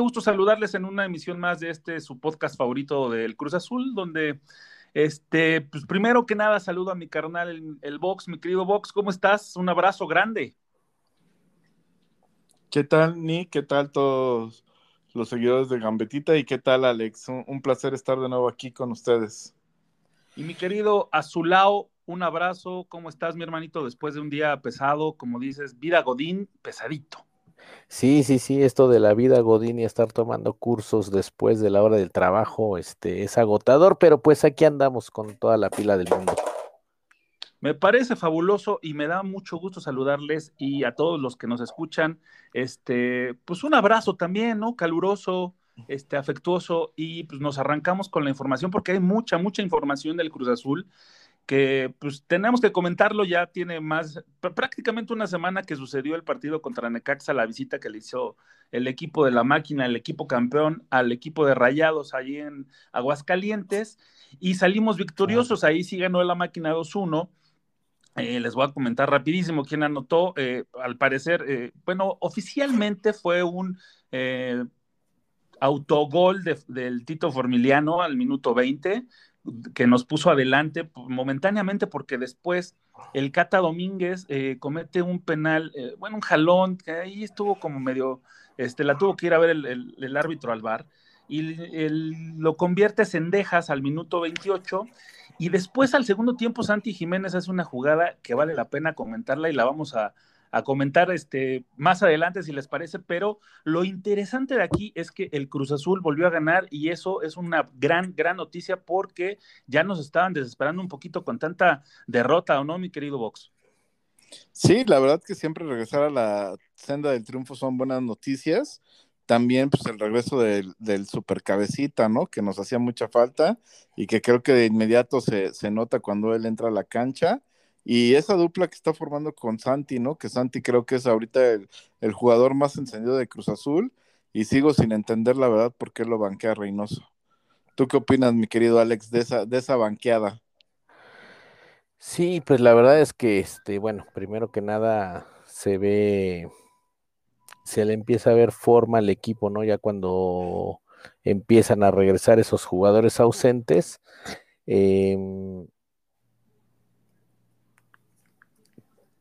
Qué gusto saludarles en una emisión más de este su podcast favorito del Cruz Azul, donde este, pues primero que nada saludo a mi carnal el, el Vox, mi querido Vox, ¿cómo estás? Un abrazo grande. ¿Qué tal, Nick? ¿Qué tal todos los seguidores de Gambetita? ¿Y qué tal, Alex? Un, un placer estar de nuevo aquí con ustedes. Y mi querido Azulao, un abrazo. ¿Cómo estás, mi hermanito? Después de un día pesado, como dices, vida Godín, pesadito. Sí, sí, sí, esto de la vida Godín y estar tomando cursos después de la hora del trabajo, este, es agotador, pero pues aquí andamos con toda la pila del mundo. Me parece fabuloso y me da mucho gusto saludarles y a todos los que nos escuchan, este, pues un abrazo también, ¿no? Caluroso, este, afectuoso y pues nos arrancamos con la información porque hay mucha, mucha información del Cruz Azul que pues tenemos que comentarlo, ya tiene más, prácticamente una semana que sucedió el partido contra Necaxa, la visita que le hizo el equipo de la máquina, el equipo campeón, al equipo de Rayados allí en Aguascalientes, y salimos victoriosos, ahí sí ganó la máquina 2-1. Eh, les voy a comentar rapidísimo quién anotó. Eh, al parecer, eh, bueno, oficialmente fue un autogol de, del Tito Formiliano al minuto 20 que nos puso adelante momentáneamente porque después el Cata Domínguez eh, comete un penal, eh, bueno, un jalón, que ahí estuvo como medio, este, la tuvo que ir a ver el, árbitro al bar, y lo convierte Cendejas al minuto 28, y después al segundo tiempo Santi Jiménez hace una jugada que vale la pena comentarla y la vamos a, a comentar este, más adelante si les parece, pero lo interesante de aquí es que el Cruz Azul volvió a ganar y eso es una gran, gran noticia porque ya nos estaban desesperando un poquito con tanta derrota, ¿o no, mi querido Vox? Sí, la verdad que siempre regresar a la senda del triunfo son buenas noticias. También, pues, el regreso del, del supercabecita, ¿no? Que nos hacía mucha falta y que creo que de inmediato se, se nota cuando él entra a la cancha y esa dupla que está formando con Santi, ¿no? Que Santi creo que es ahorita el, jugador más encendido de Cruz Azul y sigo sin entender la verdad por qué lo banquea Reynoso. ¿Tú qué opinas, mi querido Alex, de esa, de esa banqueada? Sí, pues la verdad es que, este, bueno, primero que nada se ve, se le empieza a ver forma al equipo, ¿no? Ya cuando empiezan a regresar esos jugadores ausentes. Eh,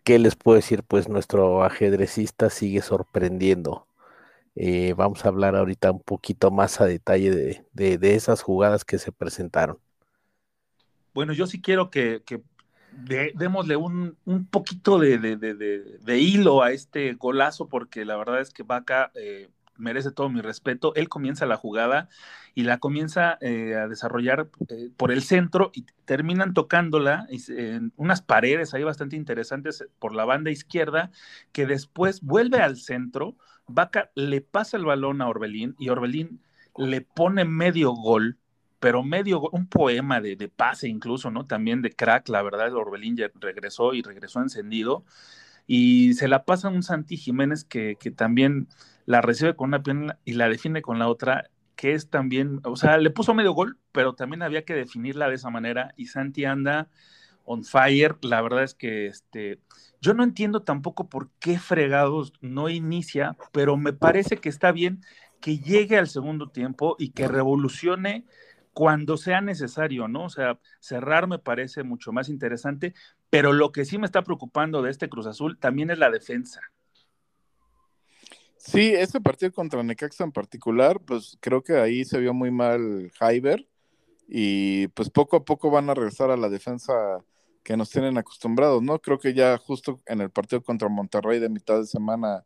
¿qué les puedo decir? Pues nuestro ajedrecista sigue sorprendiendo. Eh, vamos a hablar ahorita un poquito más a detalle de, de, esas jugadas que se presentaron. Bueno, yo sí quiero que, démosle un, un poquito de, de, hilo a este golazo, porque la verdad es que Vaca eh, merece todo mi respeto. Él comienza la jugada y la comienza eh, a desarrollar eh, por el centro y terminan tocándola en unas paredes ahí bastante interesantes por la banda izquierda, que después vuelve al centro, Vaca le pasa el balón a Orbelín y Orbelín le pone medio gol, pero medio un poema de, de, pase incluso, ¿no? También de crack, la verdad, Orbelín ya regresó y regresó encendido. Y se la pasa un Santi Jiménez que, que también la recibe con una pierna y la define con la otra que es también, o sea, le puso medio gol, pero también había que definirla de esa manera y Santi anda on fire, la verdad es que este, yo no entiendo tampoco por qué fregados no inicia, pero me parece que está bien que llegue al segundo tiempo y que revolucione cuando sea necesario, ¿no? O sea, cerrar me parece mucho más interesante, pero lo que sí me está preocupando de este Cruz Azul también es la defensa. Sí, este partido contra Necaxa en particular, pues creo que ahí se vio muy mal Jaiber y pues poco a poco van a regresar a la defensa que nos tienen acostumbrados, ¿no? Creo que ya justo en el partido contra Monterrey de mitad de semana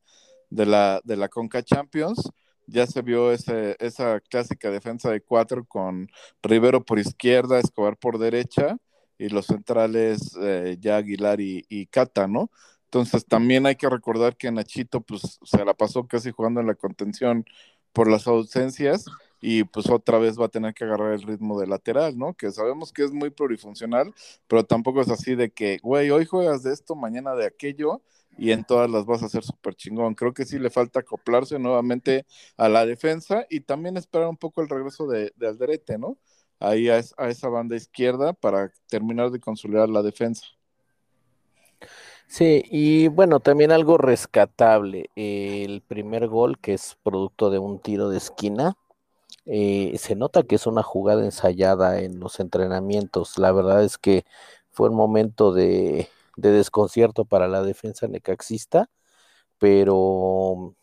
de la, de la Conca Champions, ya se vio ese, esa clásica defensa de cuatro con Rivero por izquierda, Escobar por derecha y los centrales eh, ya Aguilar y, y Cata, ¿no? Entonces también hay que recordar que Nachito pues se la pasó casi jugando en la contención por las ausencias y pues otra vez va a tener que agarrar el ritmo de lateral, ¿no? Que sabemos que es muy plurifuncional, pero tampoco es así de que, güey, hoy juegas de esto, mañana de aquello y en todas las vas a hacer súper chingón. Creo que sí le falta acoplarse nuevamente a la defensa y también esperar un poco el regreso de, de Alderete, ¿no? Ahí a, a esa banda izquierda para terminar de consolidar la defensa. Sí, y bueno, también algo rescatable, el primer gol que es producto de un tiro de esquina, eh, se nota que es una jugada ensayada en los entrenamientos, la verdad es que fue un momento de, de desconcierto para la defensa necaxista, pero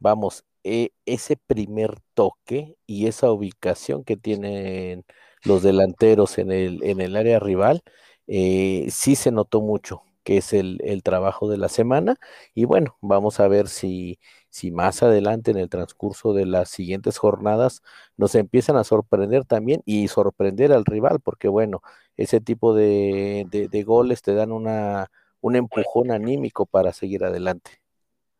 vamos, e, ese primer toque y esa ubicación que tienen los delanteros en el, en el área rival, eh, sí se notó mucho que es el, trabajo de la semana. Y bueno, vamos a ver si, si más adelante en el transcurso de las siguientes jornadas nos empiezan a sorprender también y sorprender al rival, porque bueno, ese tipo de, de goles te dan una, un empujón anímico para seguir adelante.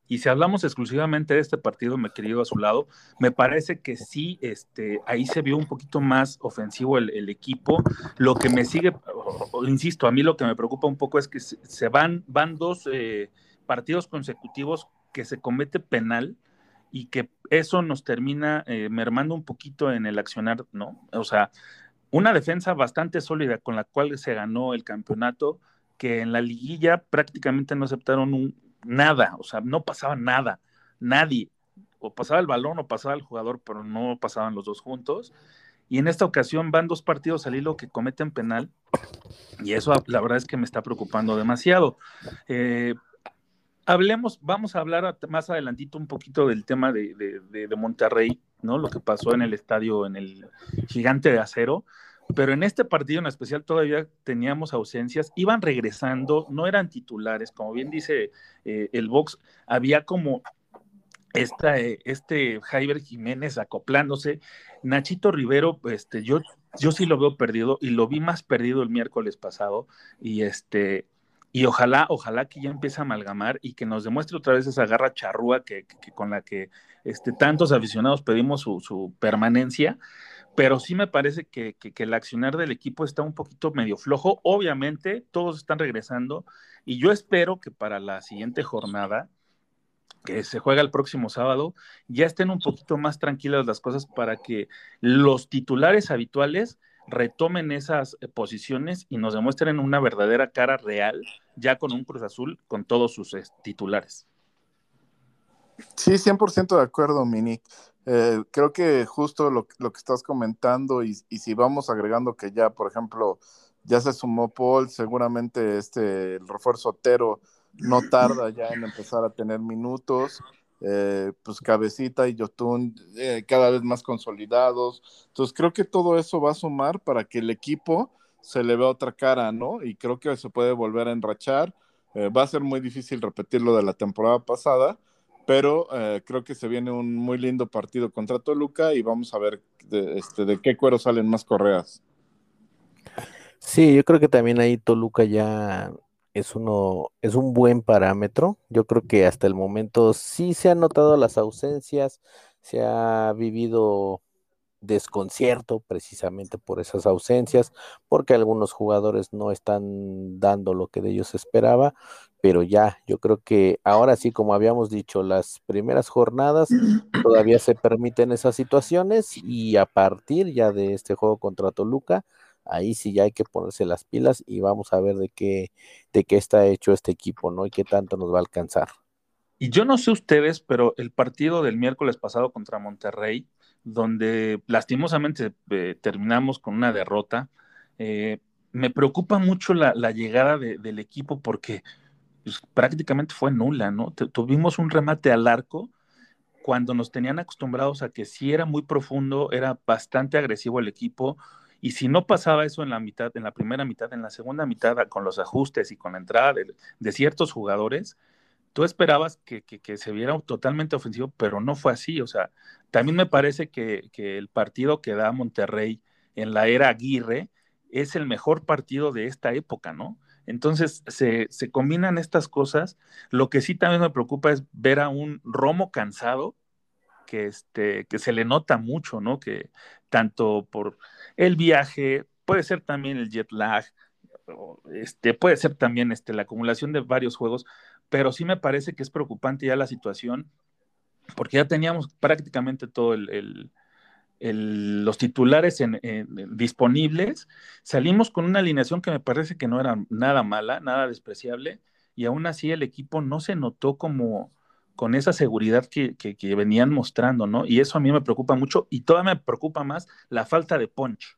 Y si hablamos exclusivamente de este partido, me querido a su lado, me parece que sí, este, ahí se vio un poquito más ofensivo el, equipo. Lo que me sigue, insisto, a mí lo que me preocupa un poco es que se, van, van dos eh, partidos consecutivos que se comete penal y que eso nos termina eh, mermando un poquito en el accionar, ¿no? O sea, una defensa bastante sólida con la cual se ganó el campeonato, que en la liguilla prácticamente no aceptaron un, nada, o sea, no pasaba nada, nadie, o pasaba el balón o pasaba el jugador, pero no pasaban los dos juntos. Y en esta ocasión van dos partidos al hilo que cometen penal, y eso la verdad es que me está preocupando demasiado. Eh, hablemos, vamos a hablar más adelantito un poquito del tema de, de, Monterrey, ¿no? Lo que pasó en el estadio, en el gigante de acero. Pero en este partido en especial todavía teníamos ausencias, iban regresando, no eran titulares, como bien dice eh, el box, había como esta, eh, este Jaiber Jiménez acoplándose, Nachito Rivero, este, yo, yo sí lo veo perdido y lo vi más perdido el miércoles pasado y este, y ojalá, ojalá que ya empiece a amalgamar y que nos demuestre otra vez esa garra charrúa que, con la que este, tantos aficionados pedimos su, su permanencia pero sí me parece que, el accionar del equipo está un poquito medio flojo. Obviamente, todos están regresando y yo espero que para la siguiente jornada, que se juega el próximo sábado, ya estén un poquito más tranquilas las cosas para que los titulares habituales retomen esas eh, posiciones y nos demuestren una verdadera cara real, ya con un Cruz Azul con todos sus titulares. Sí, 100% de acuerdo, Mini. Eh, creo que justo lo, que estás comentando y, si vamos agregando que ya, por ejemplo, ya se sumó Paul, seguramente este el refuerzo Otero no tarda ya en empezar a tener minutos, eh, pues Cabecita y Yotun eh, cada vez más consolidados. Entonces creo que todo eso va a sumar para que el equipo se le vea otra cara, ¿no? Y creo que se puede volver a enrachar. va a ser muy difícil repetir lo de la temporada pasada, pero eh, creo que se viene un muy lindo partido contra Toluca y vamos a ver de, este, de qué cuero salen más correas. Sí, yo creo que también ahí Toluca ya es uno, es un buen parámetro. Yo creo que hasta el momento sí se han notado las ausencias, se ha vivido desconcierto precisamente por esas ausencias, porque algunos jugadores no están dando lo que de ellos esperaba, pero ya, yo creo que ahora sí, como habíamos dicho, las primeras jornadas todavía se permiten esas situaciones y a partir ya de este juego contra Toluca, ahí sí ya hay que ponerse las pilas y vamos a ver de qué, de qué está hecho este equipo, ¿no? Y qué tanto nos va a alcanzar. Y yo no sé ustedes, pero el partido del miércoles pasado contra Monterrey, donde lastimosamente eh, terminamos con una derrota. Eh, me preocupa mucho la, llegada del equipo porque pues, prácticamente fue nula, ¿no? tuvimos un remate al arco cuando nos tenían acostumbrados a que si era muy profundo, era bastante agresivo el equipo. Y si no pasaba eso en la mitad, en la primera mitad, en la segunda mitad, con los ajustes y con la entrada de ciertos jugadores, tú esperabas que, se viera totalmente ofensivo, pero no fue así. O sea, también me parece que, el partido que da Monterrey en la era Aguirre es el mejor partido de esta época, ¿no? Entonces se, combinan estas cosas. Lo que sí también me preocupa es ver a un Romo cansado, que, este, que se le nota mucho, ¿no? Que tanto por el viaje, puede ser también el jet lag, este, puede ser también este, la acumulación de varios juegos, pero sí me parece que es preocupante ya la situación, porque ya teníamos prácticamente todo el, los titulares disponibles, salimos con una alineación que me parece que no era nada mala, nada despreciable, y aún así el equipo no se notó como con esa seguridad que, que, venían mostrando, ¿no? Y eso a mí me preocupa mucho y todavía me preocupa más la falta de punch.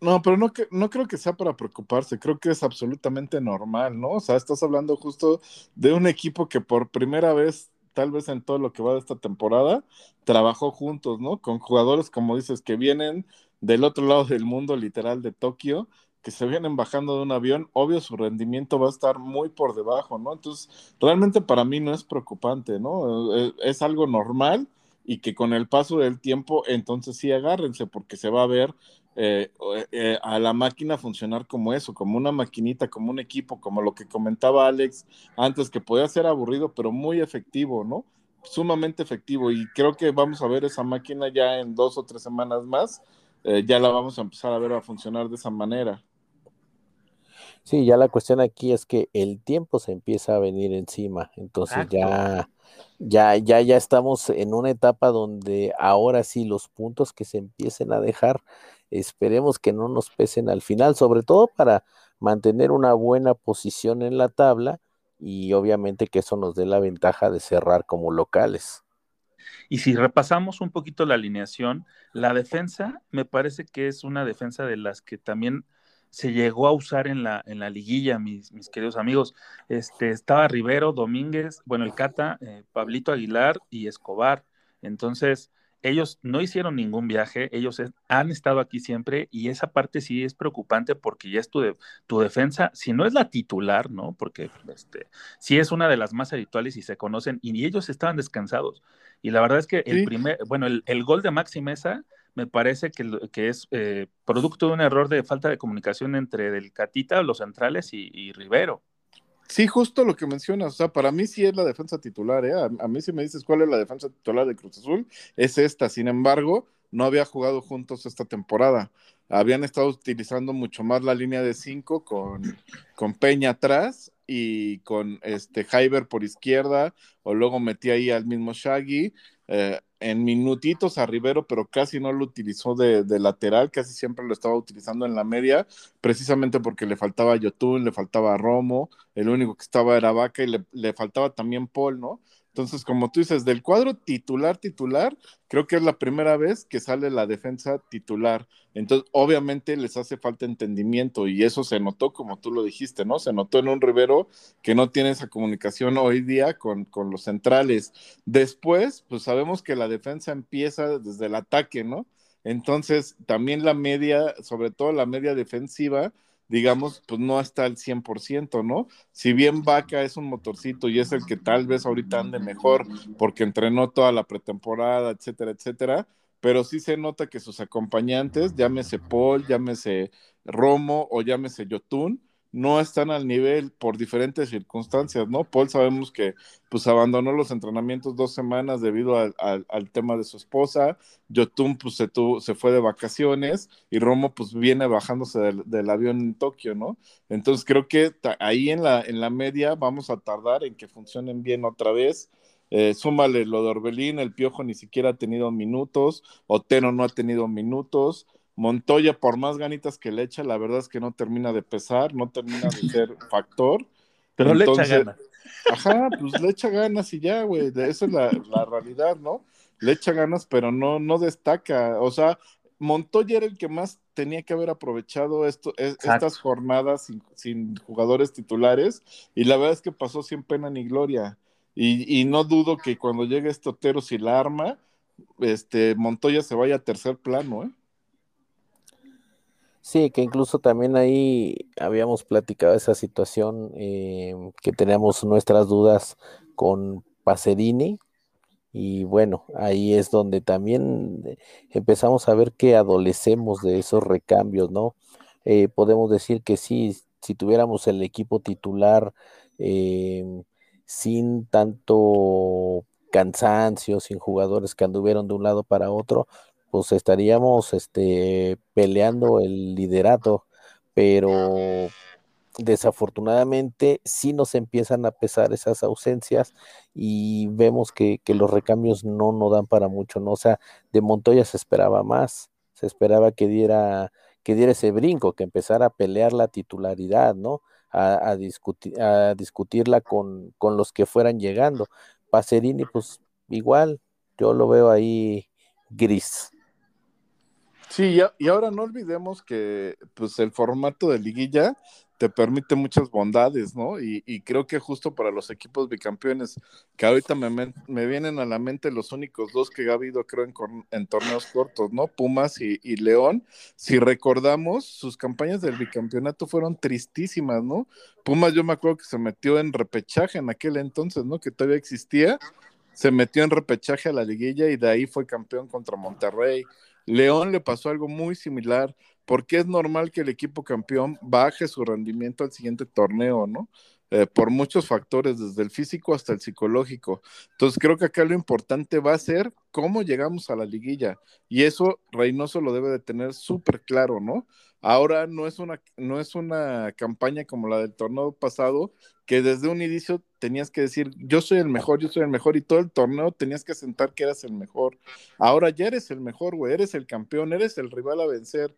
No, pero no, no creo que sea para preocuparse, creo que es absolutamente normal, ¿no? O sea, estás hablando justo de un equipo que por primera vez, tal vez en todo lo que va de esta temporada, trabajó juntos, ¿no? Con jugadores, como dices, que vienen del otro lado del mundo, literal, de Tokio, que se vienen bajando de un avión, obvio su rendimiento va a estar muy por debajo, ¿no? Entonces, realmente para mí no es preocupante, ¿no? Eh, es, algo normal y que con el paso del tiempo, entonces sí agárrense, porque se va a ver eh, eh, a la máquina funcionar como eso, como una maquinita, como un equipo, como lo que comentaba Alex antes, que podía ser aburrido, pero muy efectivo, ¿no? Sumamente efectivo. Y creo que vamos a ver esa máquina ya en dos o tres semanas más. ya la vamos a empezar a ver a funcionar de esa manera. Sí, ya la cuestión aquí es que el tiempo se empieza a venir encima, entonces ya, ya, ya, ya estamos en una etapa donde ahora sí los puntos que se empiecen a dejar, esperemos que no nos pesen al final, sobre todo para mantener una buena posición en la tabla y obviamente que eso nos dé la ventaja de cerrar como locales. Y si repasamos un poquito la alineación, la defensa me parece que es una defensa de las que también se llegó a usar en la, en la liguilla, mis, mis queridos amigos. Este, estaba Rivero, Domínguez, bueno, el Cata, eh, Pablito Aguilar y Escobar. Entonces, ellos no hicieron ningún viaje, ellos han estado aquí siempre y esa parte sí es preocupante porque ya es tu, tu defensa, si no es la titular, ¿no? Porque este, sí es una de las más habituales y se conocen y ellos estaban descansados. Y la verdad es que el primer, bueno, el, el gol de Maxi Mesa me parece que, que es eh, producto de un error de falta de comunicación entre el Catita, los centrales y, Rivero. Sí, justo lo que mencionas, o sea, para mí sí es la defensa titular, ¿eh? A, mí si me dices cuál es la defensa titular de Cruz Azul, es esta, sin embargo, no había jugado juntos esta temporada. Habían estado utilizando mucho más la línea de cinco con, con Peña atrás y con este Jaiber por izquierda, o luego metí ahí al mismo Shaggy. Eh, en minutitos a Rivero, pero casi no lo utilizó de, lateral, casi siempre lo estaba utilizando en la media, precisamente porque le faltaba Yotun, le faltaba Romo, el único que estaba era Vaca y le, le faltaba también Paul, ¿no? Entonces, como tú dices, del cuadro titular, titular, creo que es la primera vez que sale la defensa titular. Entonces, obviamente les hace falta entendimiento y eso se notó, como tú lo dijiste, ¿no? Se notó en un Rivero que no tiene esa comunicación hoy día con, con los centrales. Después, pues sabemos que la defensa empieza desde el ataque, ¿no? Entonces, también la media, sobre todo la media defensiva, digamos, pues no está al 100%, ¿no? Si bien Vaca es un motorcito y es el que tal vez ahorita ande mejor porque entrenó toda la pretemporada, etcétera, etcétera, pero sí se nota que sus acompañantes, llámese Paul, llámese Romo o llámese Yotun, no están al nivel por diferentes circunstancias, ¿no? Paul sabemos que pues abandonó los entrenamientos dos semanas debido al, tema de su esposa, Yotun pues se, se fue de vacaciones y Romo pues viene bajándose del, avión en Tokio, ¿no? Entonces creo que ahí en la, en la media vamos a tardar en que funcionen bien otra vez. Eh, súmale lo de Orbelín, el Piojo ni siquiera ha tenido minutos, Otero no ha tenido minutos, Montoya, por más ganitas que le echa, la verdad es que no termina de pesar, no termina de ser factor. Pero le echa ganas. Ajá, pues le echa ganas y ya, güey, esa es la, realidad, ¿no? Le echa ganas, pero no, no destaca. O sea, Montoya era el que más tenía que haber aprovechado esto, estas jornadas sin, jugadores titulares y la verdad es que pasó sin pena ni gloria. Y, y no dudo que cuando llegue este Otero si la arma, este Montoya se vaya a tercer plano, ¿eh? Sí, que incluso también ahí habíamos platicado esa situación eh, que teníamos nuestras dudas con Pacerini y bueno, ahí es donde también empezamos a ver que adolecemos de esos recambios, ¿no? Eh, podemos decir que sí, si tuviéramos el equipo titular eh, sin tanto cansancio, sin jugadores que anduvieron de un lado para otro, pues estaríamos este, peleando el liderato, pero desafortunadamente sí nos empiezan a pesar esas ausencias y vemos que, los recambios no nos dan para mucho, ¿no? O sea, de Montoya se esperaba más, se esperaba que diera, que diera ese brinco, que empezara a pelear la titularidad, ¿no? a, discutir, a discutirla con, con, los que fueran llegando. Pacerini, pues igual, yo lo veo ahí gris. Sí, y ahora no olvidemos que pues el formato de liguilla te permite muchas bondades, ¿no? Y, creo que justo para los equipos bicampeones, que ahorita me, me, vienen a la mente los únicos dos que ha habido, creo, en, en torneos cortos, ¿no? Pumas y, y, León. Si recordamos, sus campañas del bicampeonato fueron tristísimas, ¿no? Pumas yo me acuerdo que se metió en repechaje en aquel entonces, ¿no? Que todavía existía. Se metió en repechaje a la liguilla y de ahí fue campeón contra Monterrey. León le pasó algo muy similar porque es normal que el equipo campeón baje su rendimiento al siguiente torneo, ¿no? Eh, por muchos factores, desde el físico hasta el psicológico. Entonces creo que acá lo importante va a ser cómo llegamos a la liguilla. Y eso Reynoso lo debe de tener súper claro, ¿no? Ahora no es, una, no es una campaña como la del torneo pasado, que desde un inicio tenías que decir, yo soy el mejor, yo soy el mejor, y todo el torneo tenías que sentar que eras el mejor. Ahora ya eres el mejor, güey, eres el campeón, eres el rival a vencer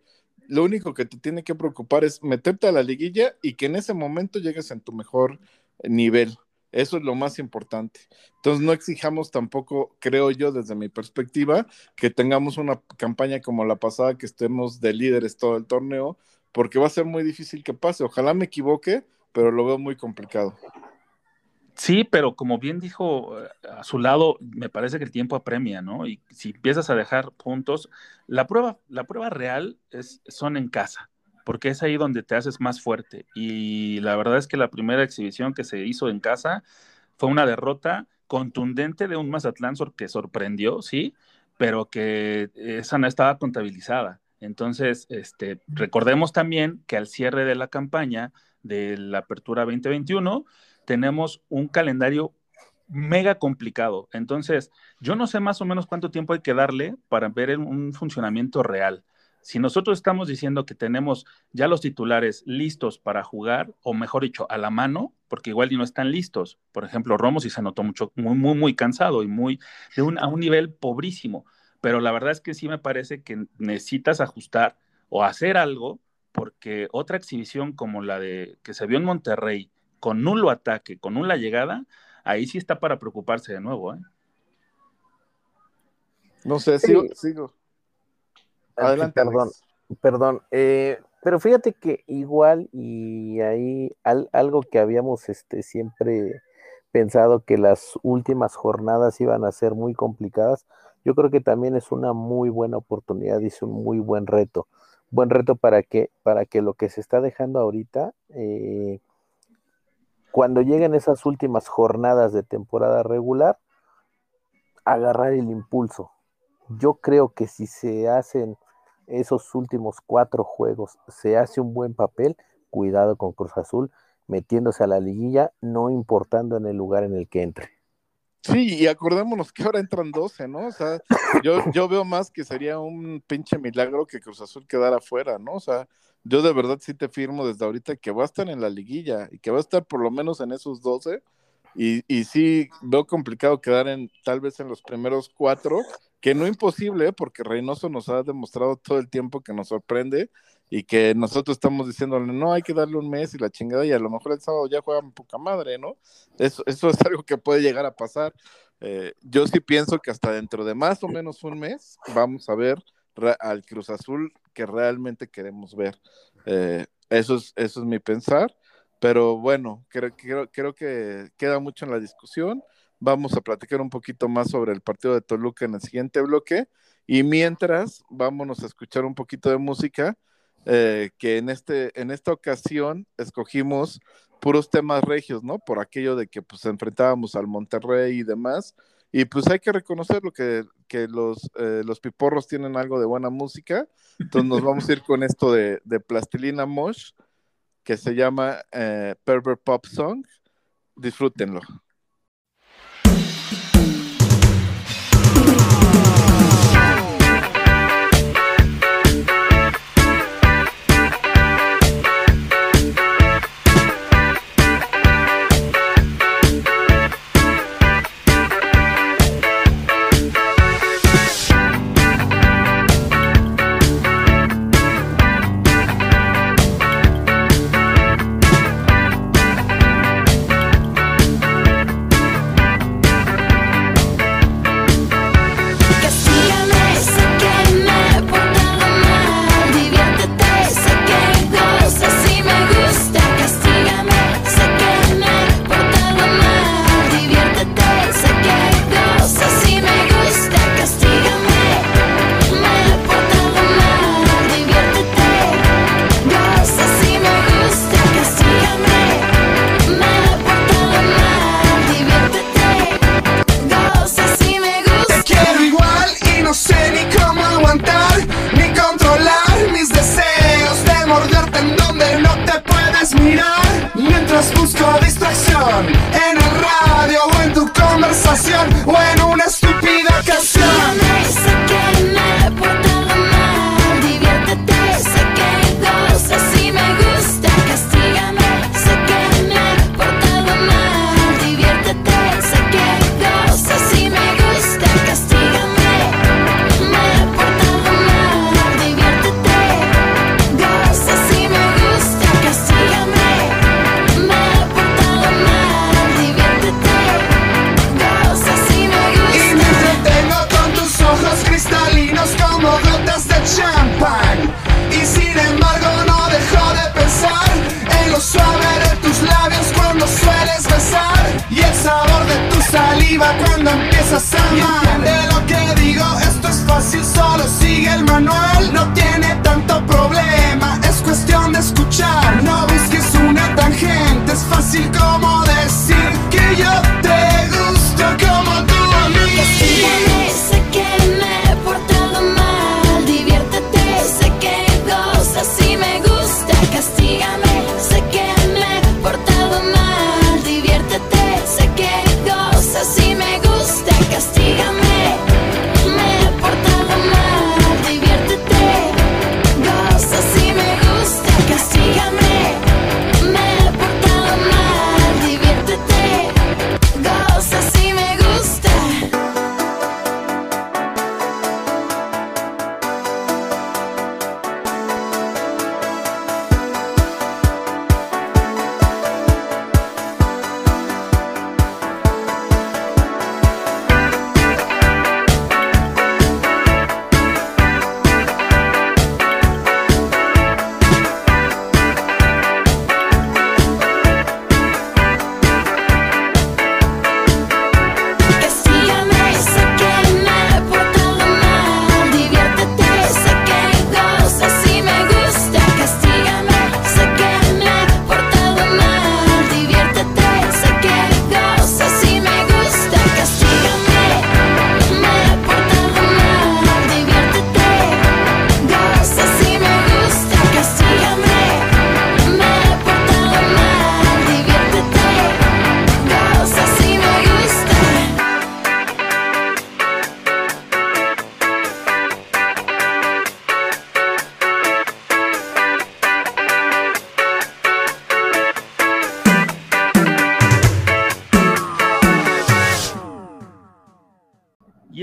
lo único que te tiene que preocupar es meterte a la liguilla y que en ese momento llegues en tu mejor nivel. Eso es lo más importante. Entonces no exijamos tampoco, creo yo, desde mi perspectiva, que tengamos una campaña como la pasada, que estemos de líderes todo el torneo, porque va a ser muy difícil que pase. Ojalá me equivoque, pero lo veo muy complicado. Sí, pero como bien dijo eh, a su lado, me parece que el tiempo apremia, ¿no? Y si empiezas a dejar puntos, la prueba, la prueba real es, son en casa, porque es ahí donde te haces más fuerte. Y la verdad es que la primera exhibición que se hizo en casa fue una derrota contundente de un Mazatlán que sorprendió, sí, pero que esa no estaba contabilizada. Entonces, este, recordemos también que al cierre de la campaña de la Apertura 2021, tenemos un calendario mega complicado. Entonces, yo no sé más o menos cuánto tiempo hay que darle para ver un funcionamiento real. Si nosotros estamos diciendo que tenemos ya los titulares listos para jugar, o mejor dicho, a la mano, porque igual y no están listos. Por ejemplo, Romo sí se notó mucho, muy, muy, muy cansado y muy de un, a un nivel pobrísimo. Pero la verdad es que sí me parece que necesitas ajustar o hacer algo, porque otra exhibición como la de que se vio en Monterrey, con nulo ataque, con nula llegada, ahí sí está para preocuparse de nuevo. ¿eh? No sé, sigo. sigo. Adelante. Perdón, perdón. Eh, pero fíjate que igual y ahí algo que habíamos este, siempre pensado que las últimas jornadas iban a ser muy complicadas, yo creo que también es una muy buena oportunidad y es un muy buen reto. Buen reto para que, para que lo que se está dejando ahorita eh, cuando lleguen esas últimas jornadas de temporada regular, agarrar el impulso. Yo creo que si se hacen esos últimos cuatro juegos, se hace un buen papel, cuidado con Cruz Azul, metiéndose a la liguilla, no importando en el lugar en el que entre. Sí, y acordémonos que ahora entran 12, ¿no? O sea, yo, yo veo más que sería un pinche milagro que Cruz Azul quedara fuera, ¿no? O sea, yo de verdad sí te firmo desde ahorita que va a estar en la liguilla y que va a estar por lo menos en esos 12. Y, y sí veo complicado quedar en tal vez en los primeros cuatro, que no imposible, ¿eh? porque Reynoso nos ha demostrado todo el tiempo que nos sorprende y que nosotros estamos diciéndole, no, hay que darle un mes y la chingada, y a lo mejor el sábado ya juega poca madre, ¿no? Eso, eso es algo que puede llegar a pasar. Eh, yo sí pienso que hasta dentro de más o menos un mes vamos a ver al Cruz Azul que realmente queremos ver. Eh, eso, es, eso es mi pensar, pero bueno, creo, creo, creo que queda mucho en la discusión. Vamos a platicar un poquito más sobre el partido de Toluca en el siguiente bloque. Y mientras, vámonos a escuchar un poquito de música, eh, que en, este, en esta ocasión escogimos puros temas regios, ¿no? Por aquello de que pues enfrentábamos al Monterrey y demás. Y pues hay que reconocerlo que, que los, eh, los piporros tienen algo de buena música. Entonces nos vamos a ir con esto de, de Plastilina Mosh, que se llama eh, Pervert Pop Song. Disfrútenlo.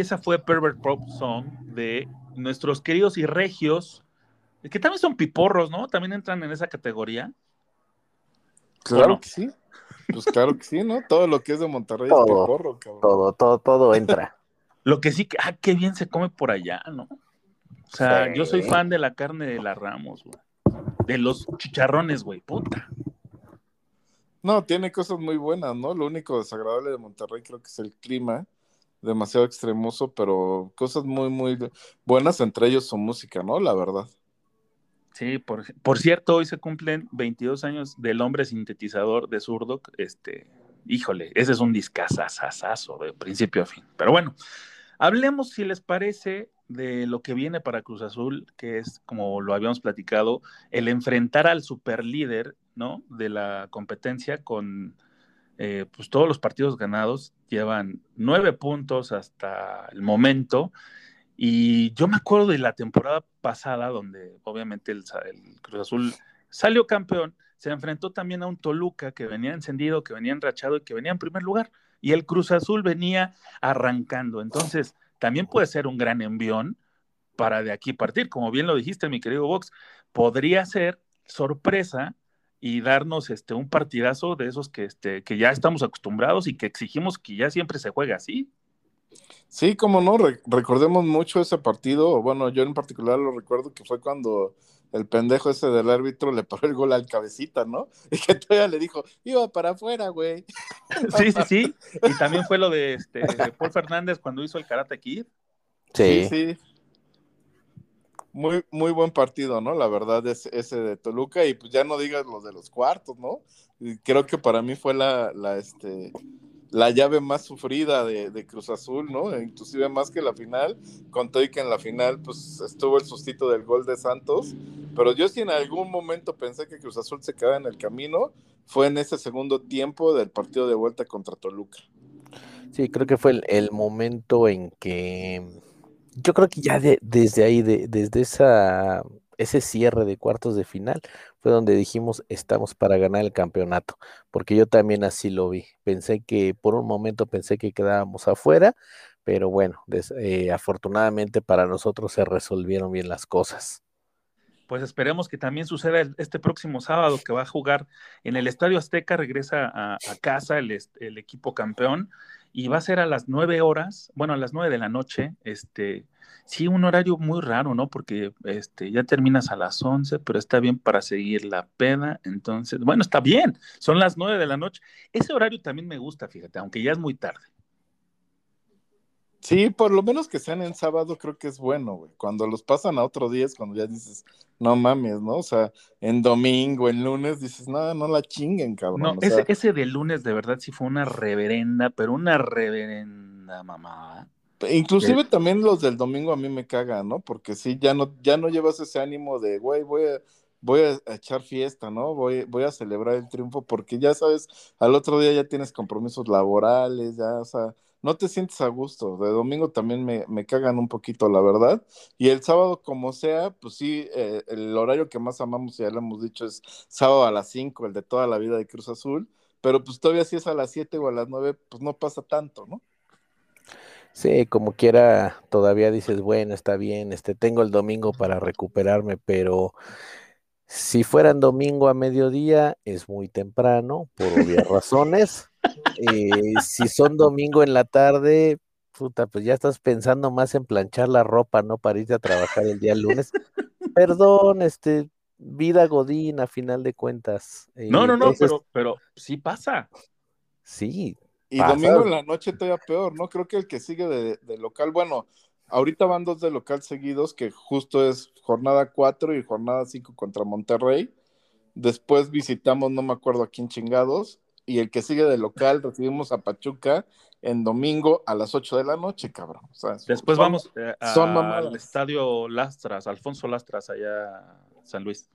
Esa fue Pervert Pop Song de nuestros queridos y regios, que también son piporros, ¿no? También entran en esa categoría. Claro que sí. Pues claro que sí, ¿no? Todo lo que es de Monterrey Todo, es piporro, cabrón. Todo, todo, todo entra. Lo que sí, que- ah, qué bien se come por allá, ¿no? O sea, Sí. yo soy fan de la carne de la Ramos, güey. De los chicharrones, güey, puta. No, tiene cosas muy buenas, ¿no? Lo único desagradable de Monterrey creo que es el clima, demasiado extremoso, pero cosas muy, muy buenas, entre ellos su música, ¿no? La verdad. Sí, por, por cierto, hoy se cumplen 22 años del hombre sintetizador de Zurdok. Este, híjole, ese es un discazazazazo de principio a fin. Pero bueno, hablemos, si les parece, de lo que viene para Cruz Azul, que es, como lo habíamos platicado, el enfrentar al superlíder, ¿no? De la competencia con eh, pues todos los partidos ganados. Llevan nueve puntos hasta el momento. Y yo me acuerdo de la temporada pasada, donde obviamente el, el, Cruz Azul salió campeón, se enfrentó también a un Toluca que venía encendido, que venía enrachado y que venía en primer lugar. Y el Cruz Azul venía arrancando. Entonces, también puede ser un gran envión para de aquí partir. Como bien lo dijiste, mi querido Vox, podría ser sorpresa y darnos este, un partidazo de esos que, este, que ya estamos acostumbrados y que exigimos que ya siempre se juegue así. Sí, como no, Re recordemos mucho ese partido. Bueno, yo en particular lo recuerdo que fue cuando el pendejo ese del árbitro le paró el gol al cabecita, ¿no? Y que todavía le dijo, iba para afuera, güey. Sí, sí, sí. Y también fue lo de, este, de Paul Fernández cuando hizo el Karate Kid. Sí. sí. sí. Muy, muy buen partido, ¿no? La verdad es ese de Toluca y pues ya no digas los de los cuartos, ¿no? Creo que para mí fue la, la, este, la llave más sufrida de, de, Cruz Azul, ¿no? Inclusive más que la final, con todo y que en la final pues estuvo el sustito del gol de Santos, pero yo sí en algún momento pensé que Cruz Azul se quedaba en el camino, fue en ese segundo tiempo del partido de vuelta contra Toluca. Sí, creo que fue el, el momento en que yo creo que ya de- desde ahí, de- desde ese cierre de cuartos de final, fue donde dijimos estamos para ganar el campeonato, porque yo también así lo vi. Pensé que, por un momento pensé que quedábamos afuera, pero bueno, eh, afortunadamente para nosotros se resolvieron bien las cosas. Pues esperemos que también suceda este próximo sábado que va a jugar en el Estadio Azteca, regresa a, casa el equipo campeón y va a ser a las nueve horas, bueno, a las nueve de la noche, este, sí, un horario muy raro, ¿no? Porque este, ya terminas a las once, pero está bien para seguir la peda, entonces, bueno, está bien, son las nueve de la noche. Ese horario también me gusta, fíjate, aunque ya es muy tarde. Sí, por lo menos que sean en sábado creo que es bueno, güey. Cuando los pasan a otro día es cuando ya dices, no mames, ¿no? O sea, en domingo, en lunes, dices, no, no la chinguen, cabrón. No, o ese, sea, ese de lunes de verdad sí fue una reverenda, pero una reverenda mamá. Inclusive también los del domingo a mí me cagan, ¿no? Porque sí, ya no, ya no llevas ese ánimo de, güey, voy a, voy a echar fiesta, ¿no? Voy, voy a celebrar el triunfo porque ya sabes, al otro día ya tienes compromisos laborales, ya, o sea, no te sientes a gusto. De domingo también me, me cagan un poquito, la verdad. Y el sábado, como sea, pues sí, eh, el horario que más amamos, ya lo hemos dicho, es sábado a las 5, el de toda la vida de Cruz Azul. Pero pues todavía si es a las 7 o a las 9, pues no pasa tanto, ¿no? Sí, como quiera, todavía dices, bueno, está bien, este, tengo el domingo para recuperarme, pero si fueran domingo a mediodía, es muy temprano, por obvias razones. Eh, si son domingo en la tarde, puta, pues ya estás pensando más en planchar la ropa, ¿no? Para irte a trabajar el día lunes. Perdón, este, vida godín, a final de cuentas. Eh, No, no, no, entonces, pero, pero sí pasa. Sí, Y Pasa. domingo en la noche todavía peor, ¿no? Creo que el que sigue de, de local, bueno, ahorita van dos de local seguidos, que justo es jornada 4 y jornada 5 contra Monterrey. Después visitamos, no me acuerdo a quién chingados, y el que sigue de local recibimos a Pachuca en domingo a las 8 de la noche, cabrón. O sea, Después son- vamos eh, son al estadio Lastras, Alfonso Lastras, allá San Luis.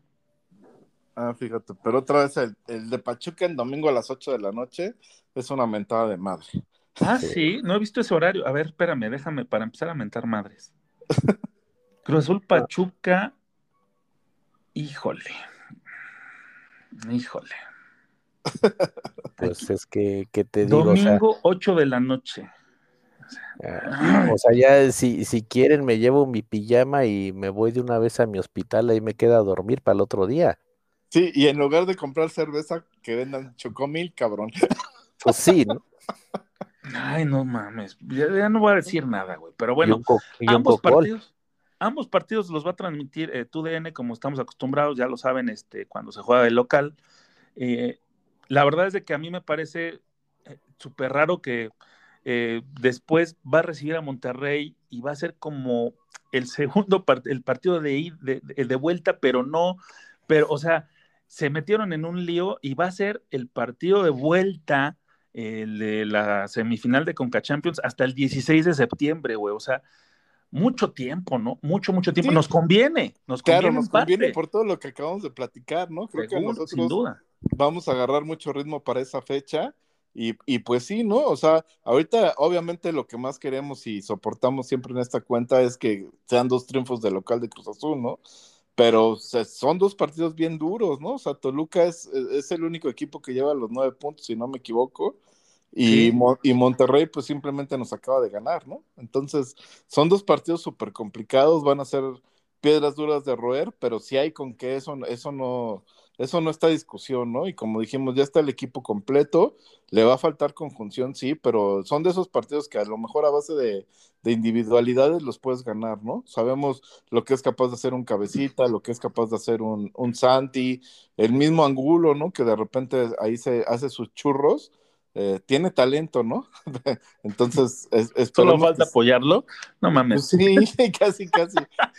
Ah, fíjate, pero otra vez el, el de Pachuca en domingo a las 8 de la noche es una mentada de madre. Ah, sí, no he visto ese horario. A ver, espérame, déjame para empezar a mentar madres. Cruz Azul Pachuca. Híjole. Híjole. Pues es que, ¿qué te digo? O sea, Domingo 8 de la noche. Ah, O sea, ya si, si quieren me llevo mi pijama y me voy de una vez a mi hospital, ahí me queda a dormir para el otro día. Sí, y en lugar de comprar cerveza, que vendan chocomil, cabrón. Pues sí, ¿no? Ay, no mames. Ya, ya no voy a decir nada, güey. Pero bueno, ambos partidos, ambos partidos los va a transmitir eh, TUDN como estamos acostumbrados, ya lo saben, este, cuando se juega de local. Eh, la verdad es de que a mí me parece eh, súper raro que eh, después va a recibir a Monterrey y va a ser como el segundo part- el partido de, id- de, de- de vuelta, pero no, pero, o sea, se metieron en un lío y va a ser el partido de vuelta el de la semifinal de Conca Champions hasta el 16 de septiembre, güey. O sea, mucho tiempo, ¿no? Mucho, mucho tiempo. Sí. Nos conviene, nos Claro, conviene. nos en parte, conviene por todo lo que acabamos de platicar, ¿no? Creo que seguro, nosotros sin duda. Vamos a agarrar mucho ritmo para esa fecha. Y, y pues sí, ¿no? O sea, ahorita obviamente lo que más queremos y soportamos siempre en esta cuenta es que sean dos triunfos de local de Cruz Azul, ¿no? Pero son dos partidos bien duros, ¿no? O sea, Toluca es, es el único equipo que lleva los nueve puntos, si no me equivoco. Y, Sí. Mo- y Monterrey, pues simplemente nos acaba de ganar, ¿no? Entonces, son dos partidos súper complicados, van a ser piedras duras de roer, pero sí hay con que eso, eso no, eso no está discusión, ¿no? Y como dijimos, ya está el equipo completo, le va a faltar conjunción, sí, pero son de esos partidos que a lo mejor a base de, de individualidades los puedes ganar, ¿no? Sabemos lo que es capaz de hacer un cabecita, lo que es capaz de hacer un, un Santi, el mismo Angulo, ¿no? Que de repente ahí se hace sus churros. eh, tiene talento, ¿no? Entonces, es, Solo falta que- apoyarlo. No mames. sí, casi, casi.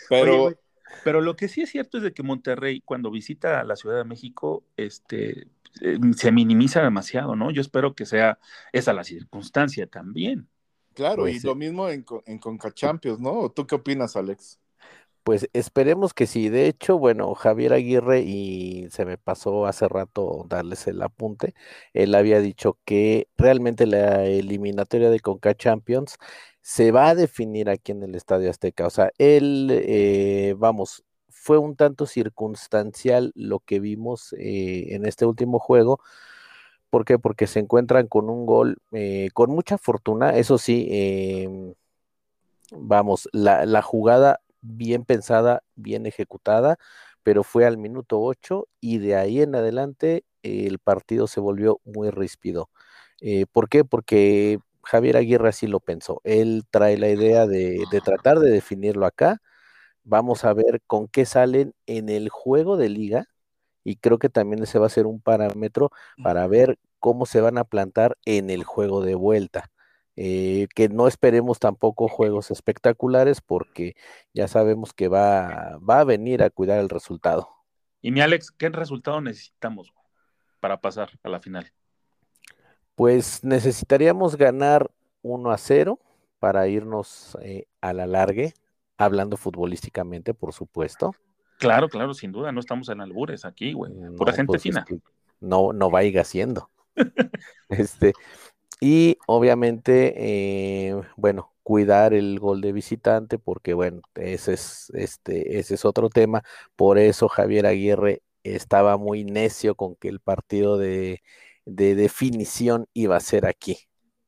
Pero Oye, pero lo que sí es cierto es de que Monterrey, cuando visita la Ciudad de México, este, eh, se minimiza demasiado, ¿no? Yo espero que sea esa la circunstancia también. claro, Pues y sí. lo mismo en, en Conca Champions, ¿no? ¿O ¿Tú qué opinas, Alex? Pues esperemos que sí. De hecho, bueno, Javier Aguirre, y se me pasó hace rato darles el apunte, él había dicho que realmente la eliminatoria de Conca Champions se va a definir aquí en el Estadio Azteca. O sea, él, eh, vamos, fue un tanto circunstancial lo que vimos eh, en este último juego. ¿Por qué? Porque se encuentran con un gol eh, con mucha fortuna, eso sí, em, vamos, la, jugada bien pensada, bien ejecutada, pero fue al minuto 8 y de ahí en adelante el partido se volvió muy ríspido. ¿Por qué? Porque Javier Aguirre así lo pensó. Él trae la idea de, de, tratar de definirlo acá. Vamos a ver con qué salen en el juego de liga y creo que también ese va a ser un parámetro para ver cómo se van a plantar en el juego de vuelta. Eh, que no esperemos tampoco juegos espectaculares porque ya sabemos que va, va a venir a cuidar el resultado. Y mi Alex, ¿qué resultado necesitamos para pasar a la final? Pues necesitaríamos ganar 1 a 0 para irnos eh, a la largue, hablando futbolísticamente, por supuesto. Claro, claro, sin duda, no estamos en albures aquí, güey. Pura No, gente pues, fina. es que no, no vaya siendo. este, y obviamente, eh, bueno, cuidar el gol de visitante, porque bueno, ese es, este, ese es otro tema. Por eso Javier Aguirre estaba muy necio con que el partido de, de definición iba a ser aquí,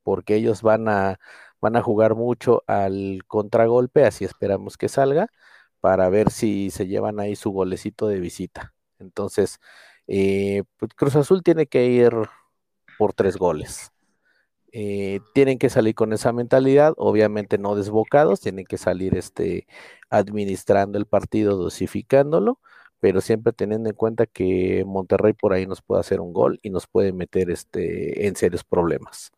porque ellos van a, van a jugar mucho al contragolpe, así esperamos que salga, para ver si se llevan ahí su golecito de visita. Entonces, eh, pues Cruz Azul tiene que ir por tres goles. Eh, tienen que salir con esa mentalidad, obviamente no desbocados, tienen que salir este, administrando el partido, dosificándolo, pero siempre teniendo en cuenta que Monterrey por ahí nos puede hacer un gol y nos puede meter este, en serios problemas.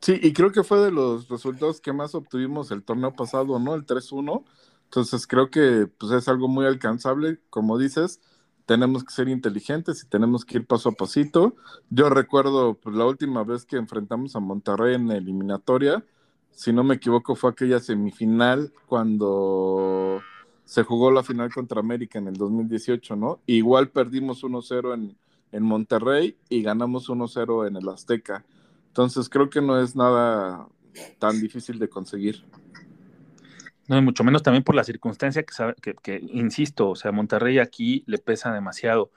Sí, y creo que fue de los resultados que más obtuvimos el torneo pasado, ¿no? El 3-1. Entonces creo que pues, es algo muy alcanzable. Como dices, tenemos que ser inteligentes y tenemos que ir paso a pasito. Yo recuerdo pues, la última vez que enfrentamos a Monterrey en eliminatoria, si no me equivoco, fue aquella semifinal cuando se jugó la final contra América en el 2018, ¿no? Igual perdimos 1-0 en, en Monterrey y ganamos 1-0 en el Azteca. Entonces creo que no es nada tan difícil de conseguir. No, y mucho menos también por la circunstancia que, que, que, insisto, o sea, Monterrey aquí le pesa demasiado.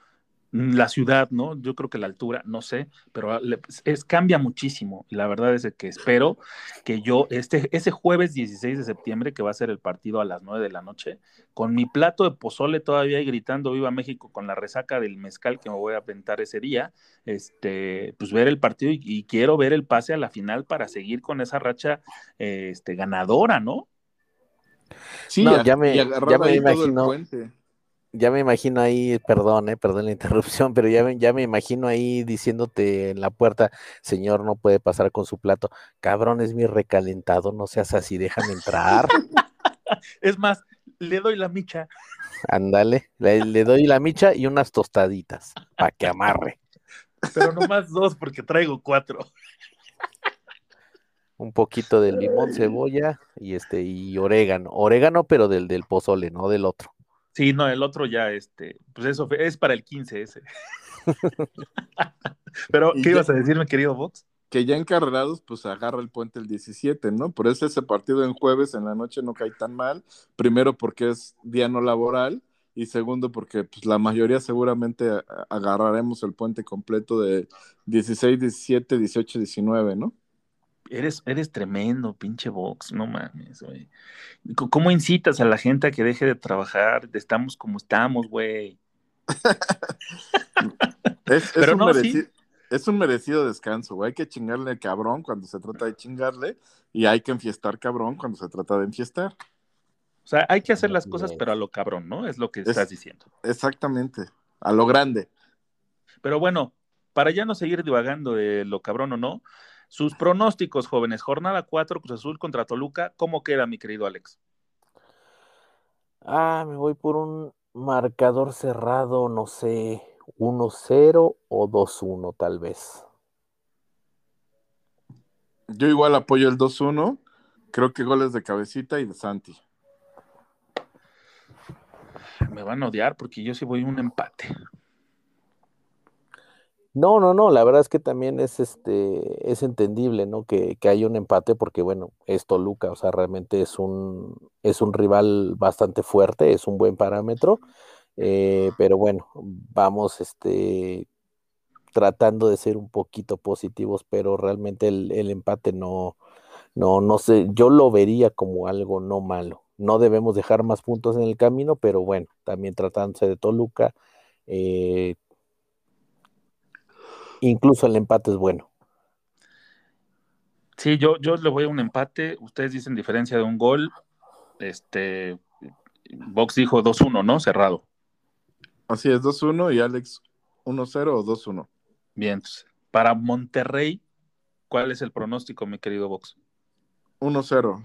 Mm, La ciudad, ¿no? Yo creo que la altura, no sé, pero le- es, cambia muchísimo. Y la verdad es que espero que yo, este, ese jueves 16 de septiembre, que va a ser el partido a las 9 de la noche, con mi plato de pozole todavía y gritando Viva México con la resaca del mezcal que me voy a aventar ese día, este, pues ver el partido y, y quiero ver el pase a la final para seguir con esa racha eh, este, ganadora, ¿no? Sí, No, ya me- ya me ahí todo el imagino. puente. Ya me imagino ahí, perdón, eh, perdón la interrupción, pero ya me, ya me imagino ahí diciéndote en la puerta, señor, no puede pasar con su plato. Cabrón, es mi recalentado, no seas así, déjame entrar. Es más, le doy la micha. Ándale, le, le doy la micha y unas tostaditas para que amarre. Pero nomás dos porque traigo cuatro. Un poquito de limón, cebolla y este y orégano. Orégano, pero del del pozole, no del otro. Sí, no, el otro ya, este, pues eso fue- es para el 15 ese. Pero, ¿qué ya- ibas a decir, mi querido Vox? Que ya encarrerados, pues agarra el puente el 17, ¿no? Por eso ese partido en jueves en la noche no cae tan mal. Primero porque es día no laboral y segundo porque pues, la mayoría seguramente agarraremos el puente completo de 16, 17, 18, 19, ¿no? Eres, eres tremendo, pinche Vox, no mames, güey. ¿Cómo incitas a la gente a que deje de trabajar? Estamos como estamos, güey. Es, es Pero un no, mereci- es un merecido descanso, güey. Hay que chingarle cabrón cuando se trata de chingarle y hay que enfiestar cabrón cuando se trata de enfiestar. O sea, hay que hacer las cosas, pero a lo cabrón, ¿no? Es lo que Es- estás diciendo. Exactamente, a lo grande. Pero bueno, para ya no seguir divagando de lo cabrón o no, sus pronósticos, jóvenes. Jornada 4, Cruz Azul contra Toluca. ¿Cómo queda, mi querido Alex? Ah, me voy por un marcador cerrado, no sé, 1-0 o 2-1 tal vez. Yo igual apoyo el 2-1. Creo que goles de cabecita y de Santi. Me van a odiar porque yo sí voy a un empate. No, no, no, la verdad es que también es este, es entendible, ¿no? Que, que haya un empate, porque bueno, es Toluca, o sea, realmente es un, es un rival bastante fuerte, es un buen parámetro, eh, pero bueno, vamos este, tratando de ser un poquito positivos, pero realmente el, el empate no, no, no sé, yo lo vería como algo no malo. No debemos dejar más puntos en el camino, pero bueno, también tratándose de Toluca, eh, incluso el empate es bueno. Sí, yo, yo le voy a un empate. Ustedes dicen diferencia de un gol. Este, Box dijo 2-1, ¿no? Cerrado. Así es, 2-1 y Alex 1-0 o 2-1. Bien. entonces, Para Monterrey, ¿cuál es el pronóstico, mi querido Box? 1-0.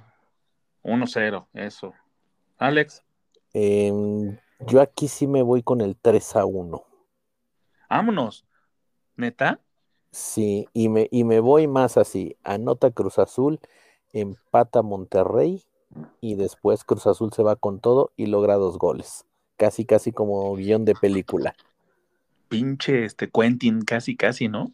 1-0, eso. Alex, Em, yo aquí sí me voy con el 3 a 1. vámonos. ¿Neta? Sí, y me, y me voy más así. Anota Cruz Azul, empata Monterrey y después Cruz Azul se va con todo y logra dos goles. Casi, casi como guion de película. Pinche este Quentin, casi, casi, ¿no?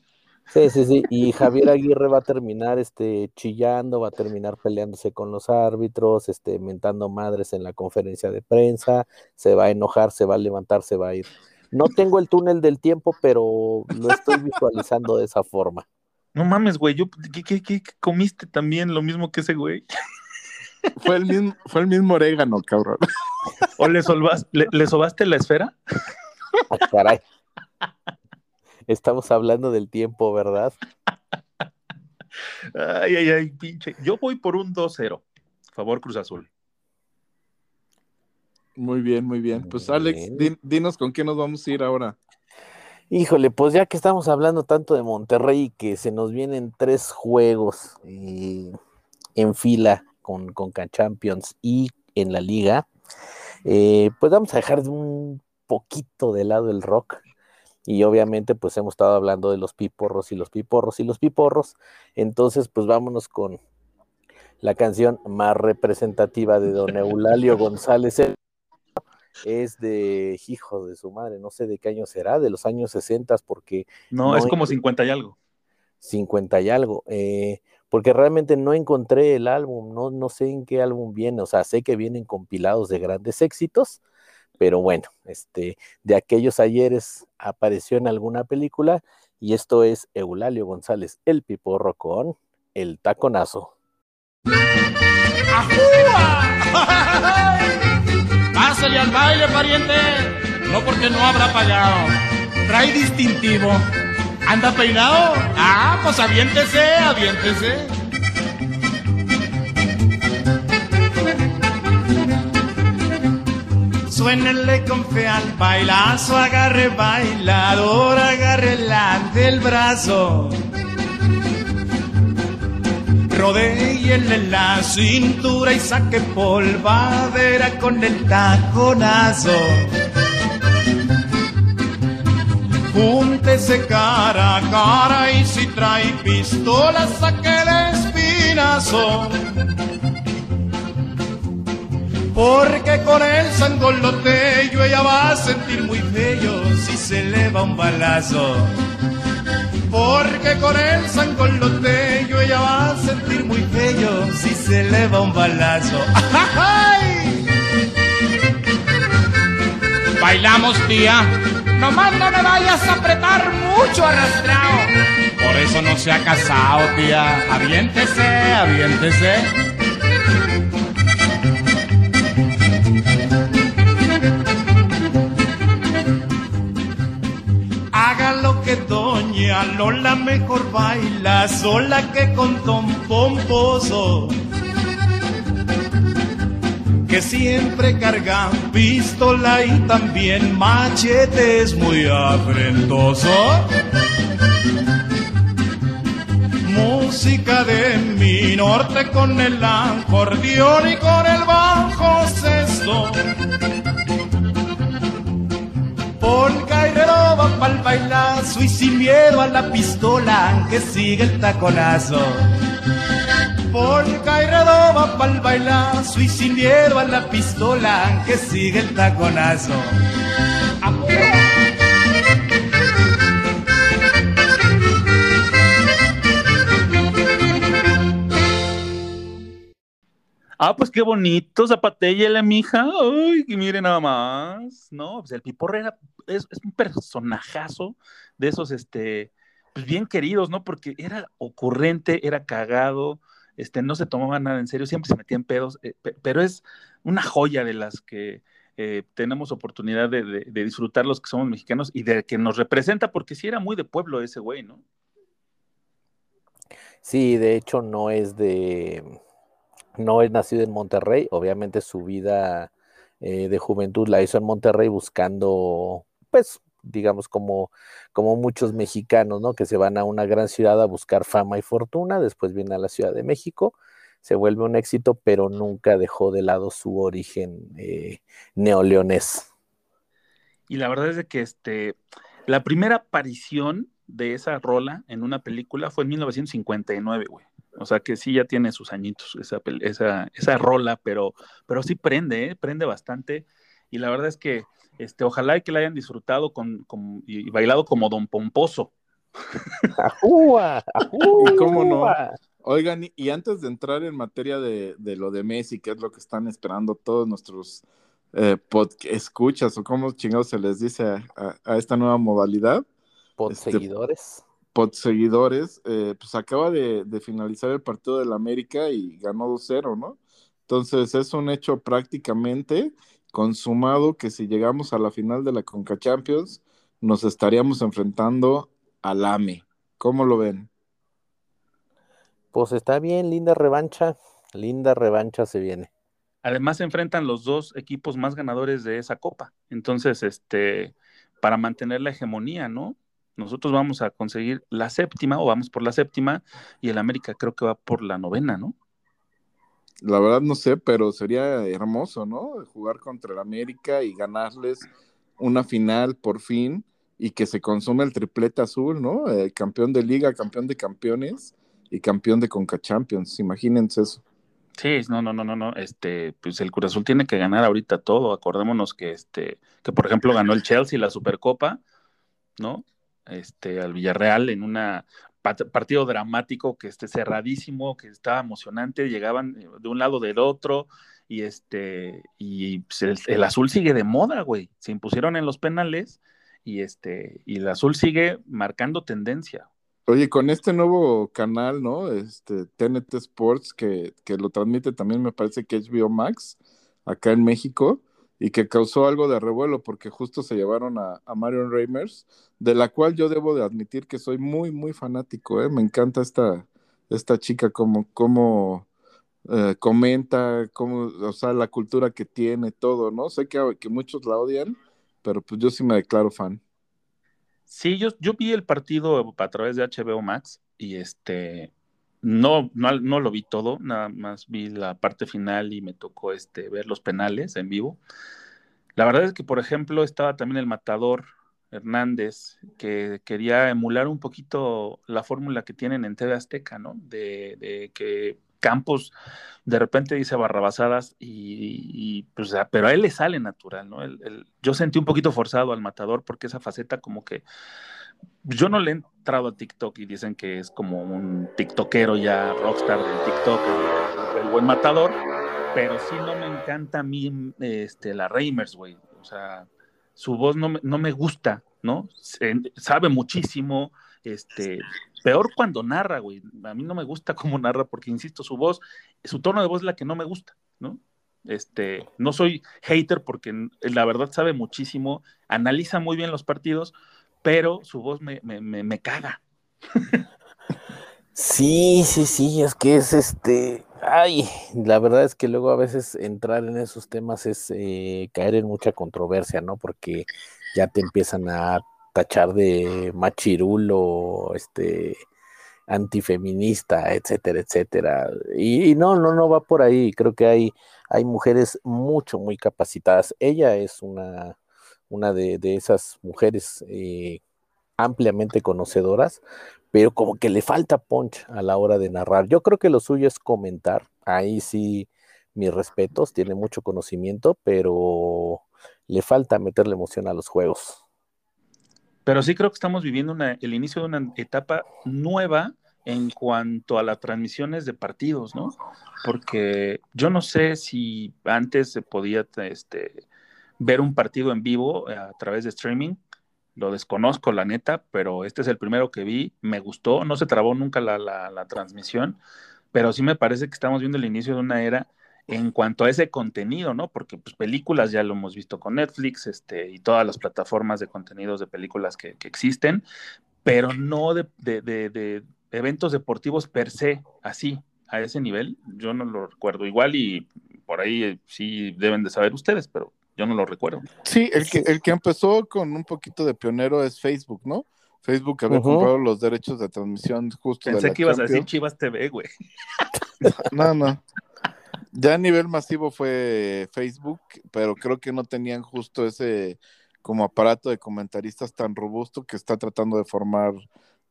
Sí, sí, sí. Y Javier Aguirre va a terminar este, chillando, va a terminar peleándose con los árbitros, este, mentando madres en la conferencia de prensa, se va a enojar, se va a levantar, se va a ir. No tengo el túnel del tiempo, pero lo estoy visualizando de esa forma. No mames, güey. Yo, ¿qué, qué- qué comiste también lo mismo que ese güey? Fue el mismo, fue el mismo orégano, cabrón. ¿O le, solvas- le, le sobaste la esfera? Ah, caray. Estamos hablando del tiempo, ¿verdad? Ay, ay, ay, pinche. Yo voy por un 2-0. Favor Cruz Azul. Muy bien, muy bien. Pues Alex, dinos con qué nos vamos a ir ahora. Híjole, pues ya que estamos hablando tanto de Monterrey y que se nos vienen tres juegos eh, en fila con, con Champions y en la liga, eh, pues vamos a dejar de un poquito de lado el rock. Y obviamente pues hemos estado hablando de los piporros y los piporros y los piporros. Entonces pues vámonos con la canción más representativa de don Eulalio González. Es de, hijo de su madre, no sé de qué año será, de los años 60, porque No, No, es como y- 50 y algo. 50 y algo, eh, porque realmente no encontré el álbum, no, no sé en qué álbum viene, o sea, sé que vienen compilados de grandes éxitos, pero bueno, este, de aquellos ayeres apareció en alguna película y esto es Eulalio González, el piporro con el taconazo. Pariente. No porque no habrá pagado. Trae distintivo. ¿Anda peinado? Ah, pues aviéntese, aviéntese. Suénenle con fe al bailazo, agarre bailador, agarre del brazo. Rodéenle la cintura y saque polvadera con el taconazo. Júntese cara a cara y si trae pistola saque el espinazo. Porque con el sangoloteyo ella va a sentir muy feo si se le va un balazo. Porque con el sangoloteyo ella va a sentir muy feo si se le va un balazo. ¡Ay! Bailamos, tía. Nomás no me vayas a apretar mucho arrastrado. Por eso no se ha casado, tía. Aviéntese, aviéntese. Lola mejor baila sola que con Tom Pomposo. Que siempre carga pistola y también machete es muy afrentoso. Música de mi norte con el acordeón y con el bajo sexto. Polka y redoba pa'l bailazo y sin miedo a la pistola que sigue el taconazo. Polka y redoba pa'l bailazo y sin miedo a la pistola que sigue el taconazo. Ah, pues qué bonito, zapatella mija. Ay, que mire nada más. No, pues el Piporre era, es, un personajazo de esos, este, pues bien queridos, ¿no? Porque era ocurrente, era cagado, este, no se tomaba nada en serio, siempre se metía en pedos, eh, pe- pero es una joya de las que eh, tenemos oportunidad de, de- de disfrutar los que somos mexicanos y de que nos representa, porque sí era muy de pueblo ese güey, ¿no? Sí, de hecho no es de, no es nacido en Monterrey, obviamente su vida eh, de juventud la hizo en Monterrey buscando, pues, digamos, como, como muchos mexicanos, ¿no? Que se van a una gran ciudad a buscar fama y fortuna, después viene a la Ciudad de México, se vuelve un éxito, pero nunca dejó de lado su origen eh, neoleonés. Y la verdad es de que este, la primera aparición de esa rola en una película fue en 1959, güey. O sea que sí ya tiene sus añitos esa, esa, esa rola, pero, pero sí prende, ¿eh? prende bastante. Y la verdad es que este, ojalá y que la hayan disfrutado con, con- y bailado como Don Pomposo. ¡Ajúa! ¿Y cómo no? ¡Ajúa! Oigan, y, y antes de entrar en materia de, de lo de Messi, que es lo que están esperando todos nuestros eh, pod- escuchas, o cómo chingados se les dice a, a- a esta nueva modalidad, Por Este, seguidores. Pod seguidores, eh, pues acaba de, de finalizar el partido del América y ganó 2-0, ¿no? Entonces es un hecho prácticamente consumado que si llegamos a la final de la Conca Champions, nos estaríamos enfrentando al AME. ¿Cómo lo ven? Pues está bien, linda revancha, linda revancha se viene. Además se enfrentan los dos equipos más ganadores de esa copa. Entonces, este, para mantener la hegemonía, ¿no? Nosotros vamos a conseguir la séptima o vamos por la séptima y el América creo que va por la novena, ¿no? La verdad no sé, pero sería hermoso, ¿no? Jugar contra el América y ganarles una final por fin y que se consume el triplete azul, ¿no? Eh, campeón de liga, campeón de campeones y campeón de Conca Champions. Imagínense eso. Sí, no, no, no, no, no. Este, pues el Cruz Azul tiene que ganar ahorita todo. Acordémonos que este, que por ejemplo ganó el Chelsea la Supercopa, ¿no? Este, al Villarreal en una partido dramático que esté cerradísimo, que estaba emocionante, llegaban eh, de un lado del otro y este y pues, el, azul sigue de moda, güey. Se impusieron en los penales y este y el azul sigue marcando tendencia. Oye, con este nuevo canal, ¿no? Este TNT Sports, que, que lo transmite también, me parece que HBO Max, acá en México, y que causó algo de revuelo porque justo se llevaron a, Marion Reimers, de la cual yo debo de admitir que soy muy, muy fanático, ¿eh? Me encanta esta, esta chica, como, como eh, comenta, como, o sea, la cultura que tiene, todo, ¿no? Sé que, que muchos la odian, pero pues yo sí me declaro fan. Sí, yo, yo vi el partido a través de HBO Max y este no, no, no lo vi todo, nada más vi la parte final y me tocó este, ver los penales en vivo. La verdad es que, por ejemplo, estaba también el matador Hernández, que quería emular un poquito la fórmula que tienen en TV Azteca, ¿no? De, que Campos de repente dice barrabasadas y, y, pues, pero a él le sale natural, ¿no? El- yo sentí un poquito forzado al matador porque esa faceta como que yo no le he entrado a TikTok y dicen que es como un tiktokero ya rockstar del TikTok, el, el buen matador, pero sí no me encanta a mí este, la Reimers, güey. O sea, su voz no no me gusta, ¿no? Se- sabe muchísimo, este, peor cuando narra, güey. A mí no me gusta cómo narra porque, insisto, su voz, su tono de voz es la que no me gusta, ¿no? Este, no soy hater porque la verdad sabe muchísimo, analiza muy bien los partidos, pero su voz me, me, me, me caga. Sí, sí, sí, es que es este, ay, la verdad es que luego a veces entrar en esos temas es eh, caer en mucha controversia, ¿no? Porque ya te empiezan a tachar de machirulo, este, antifeminista, etcétera, etcétera. Y, y no, no, no va por ahí. Creo que hay, hay mujeres mucho, muy capacitadas. Ella es una, una de, de esas mujeres eh, ampliamente conocedoras, pero como que le falta punch a la hora de narrar. Yo creo que lo suyo es comentar. Ahí sí, mis respetos, tiene mucho conocimiento, pero le falta meterle emoción a los juegos. Pero sí creo que estamos viviendo el inicio de una etapa nueva en cuanto a las transmisiones de partidos, ¿no? Porque yo no sé si antes se podía este, ver un partido en vivo a través de streaming. Lo desconozco, la neta, pero este es el primero que vi. Me gustó, no se trabó nunca la, la- la transmisión, pero sí me parece que estamos viendo el inicio de una era en cuanto a ese contenido, ¿no? Porque pues, películas ya lo hemos visto con Netflix este, y todas las plataformas de contenidos de películas que, que existen, pero no de, de- de- de eventos deportivos per se, así, a ese nivel. Yo no lo recuerdo. Igual y por ahí eh, sí deben de saber ustedes, pero yo no lo recuerdo. Sí, el que, el que empezó con un poquito de pionero es Facebook, ¿no? Facebook había comprado los derechos de transmisión justo de Pensé la que ibas a decir. Chivas TV, güey. No, no. Ya a nivel masivo fue Facebook, pero creo que no tenían justo ese como aparato de comentaristas tan robusto que está tratando de formar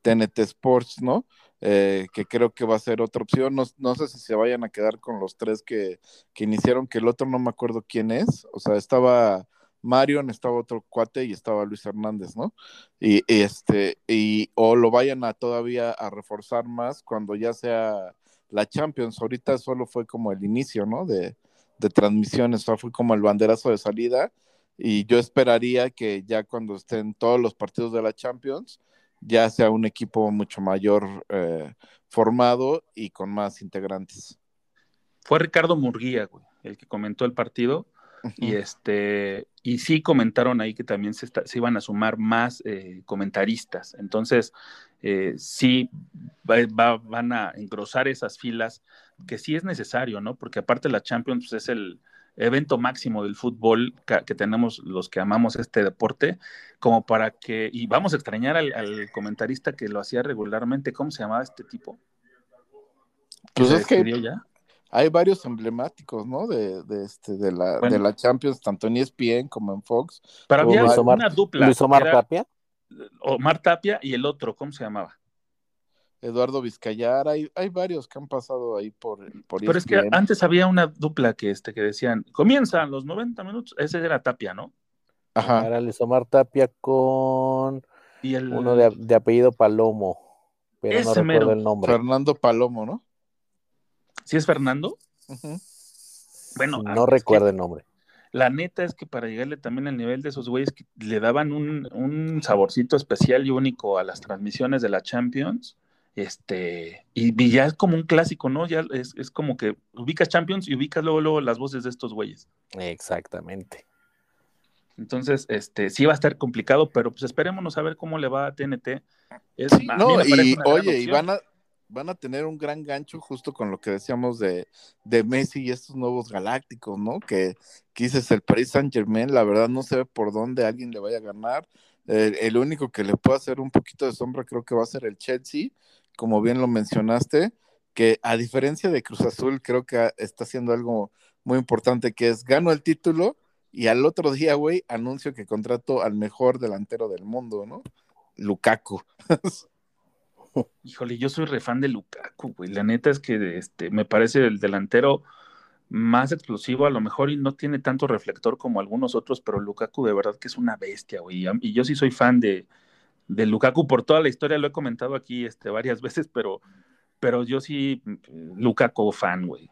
TNT Sports, ¿no? Eh, que creo que va a ser otra opción. No, no sé si se vayan a quedar con los tres que, que iniciaron, que el otro no me acuerdo quién es. O sea, estaba Marion, estaba otro cuate y estaba Luis Hernández, ¿no? Y, este, y o lo vayan a todavía a reforzar más cuando ya sea la Champions. Ahorita solo fue como el inicio, ¿no? De, de transmisiones, o fue como el banderazo de salida. Y yo esperaría que ya cuando estén todos los partidos de la Champions, ya sea un equipo mucho mayor eh, formado y con más integrantes. Fue Ricardo Murguía, güey, el que comentó el partido. Y este, y sí comentaron ahí que también se, está- se iban a sumar más eh, comentaristas. Entonces, eh, sí va- va- van a engrosar esas filas, que sí es necesario, ¿no? Porque aparte la Champions pues, es el evento máximo del fútbol que tenemos los que amamos este deporte, como para que, y vamos a extrañar al, al comentarista que lo hacía regularmente, ¿cómo se llamaba este tipo? Pues es que ya? hay varios emblemáticos, ¿no? De, de, este, de, la, Bueno. de la Champions, tanto en ESPN como en Fox. Pero había Omar- una dupla. Luis Omar Tapia. Omar Tapia y el otro, ¿cómo se llamaba? Eduardo Vizcayar, hay, hay varios que han pasado ahí por, por E Pero es que ESPN. antes había una dupla que, este, que decían, comienzan los 90 minutos, ese era Tapia, ¿no? Ajá. Era Luis Omar Tapia con Y el uno de, de apellido Palomo, pero no recuerdo mero. el nombre. Fernando Palomo, ¿no? ¿Sí es Fernando? Bueno, ah, no que recuerdo el nombre. La neta es que para llegarle también al nivel de esos güeyes que le daban un, un saborcito especial y único a las transmisiones de la Champions, este, y, y ya es como un clásico, ¿no? Ya es, es como que ubicas Champions y ubicas luego, luego las voces de estos güeyes. Exactamente. Entonces, este, sí va a estar complicado, pero pues esperémonos a ver cómo le va a TNT. Es, Sí, a mí no, y oye, y van a, van a tener un gran gancho justo con lo que decíamos de, de Messi y estos nuevos galácticos, ¿no? Que, que dices, el Paris Saint Germain, la verdad no se ve por dónde alguien le vaya a ganar. El, el único que le puede hacer un poquito de sombra creo que va a ser el Chelsea, como bien lo mencionaste, que a diferencia de Cruz Azul, creo que está haciendo algo muy importante, que es gano el título y al otro día, güey, anuncio que contrato al mejor delantero del mundo, ¿no? Lukaku. Híjole, yo soy refan de Lukaku, güey. La neta es que este, me parece el delantero más explosivo, a lo mejor y no tiene tanto reflector como algunos otros, pero Lukaku de verdad que es una bestia, güey. Y yo sí soy fan de, de Lukaku por toda la historia, lo he comentado aquí este, varias veces, pero, pero yo sí, Lukaku fan, güey.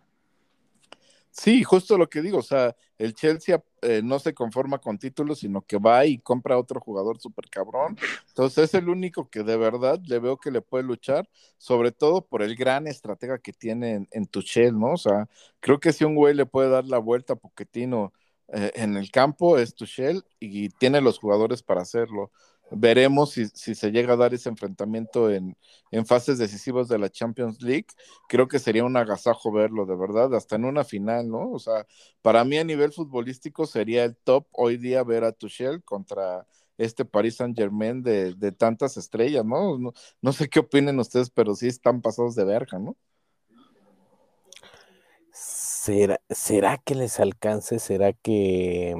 Sí, justo lo que digo, o sea, el Chelsea eh, no se conforma con títulos, sino que va y compra a otro jugador súper cabrón. Entonces es el único que de verdad le veo que le puede luchar, sobre todo por el gran estratega que tiene en, en Tuchel, ¿no? O sea, creo que si un güey le puede dar la vuelta a Poquetino eh, en el campo es Tuchel y tiene los jugadores para hacerlo. Veremos si, si, se llega a dar ese enfrentamiento en, en, fases decisivas de la Champions League. Creo que sería un agasajo verlo, de verdad, hasta en una final, ¿no? O sea, para mí a nivel futbolístico sería el top hoy día ver a Tuchel contra este Paris Saint Germain de, de, tantas estrellas, ¿no? ¿no? ¿no? sé qué opinen ustedes, pero sí están pasados de verga, ¿no? ¿Será, ¿Será que les alcance? ¿Será que...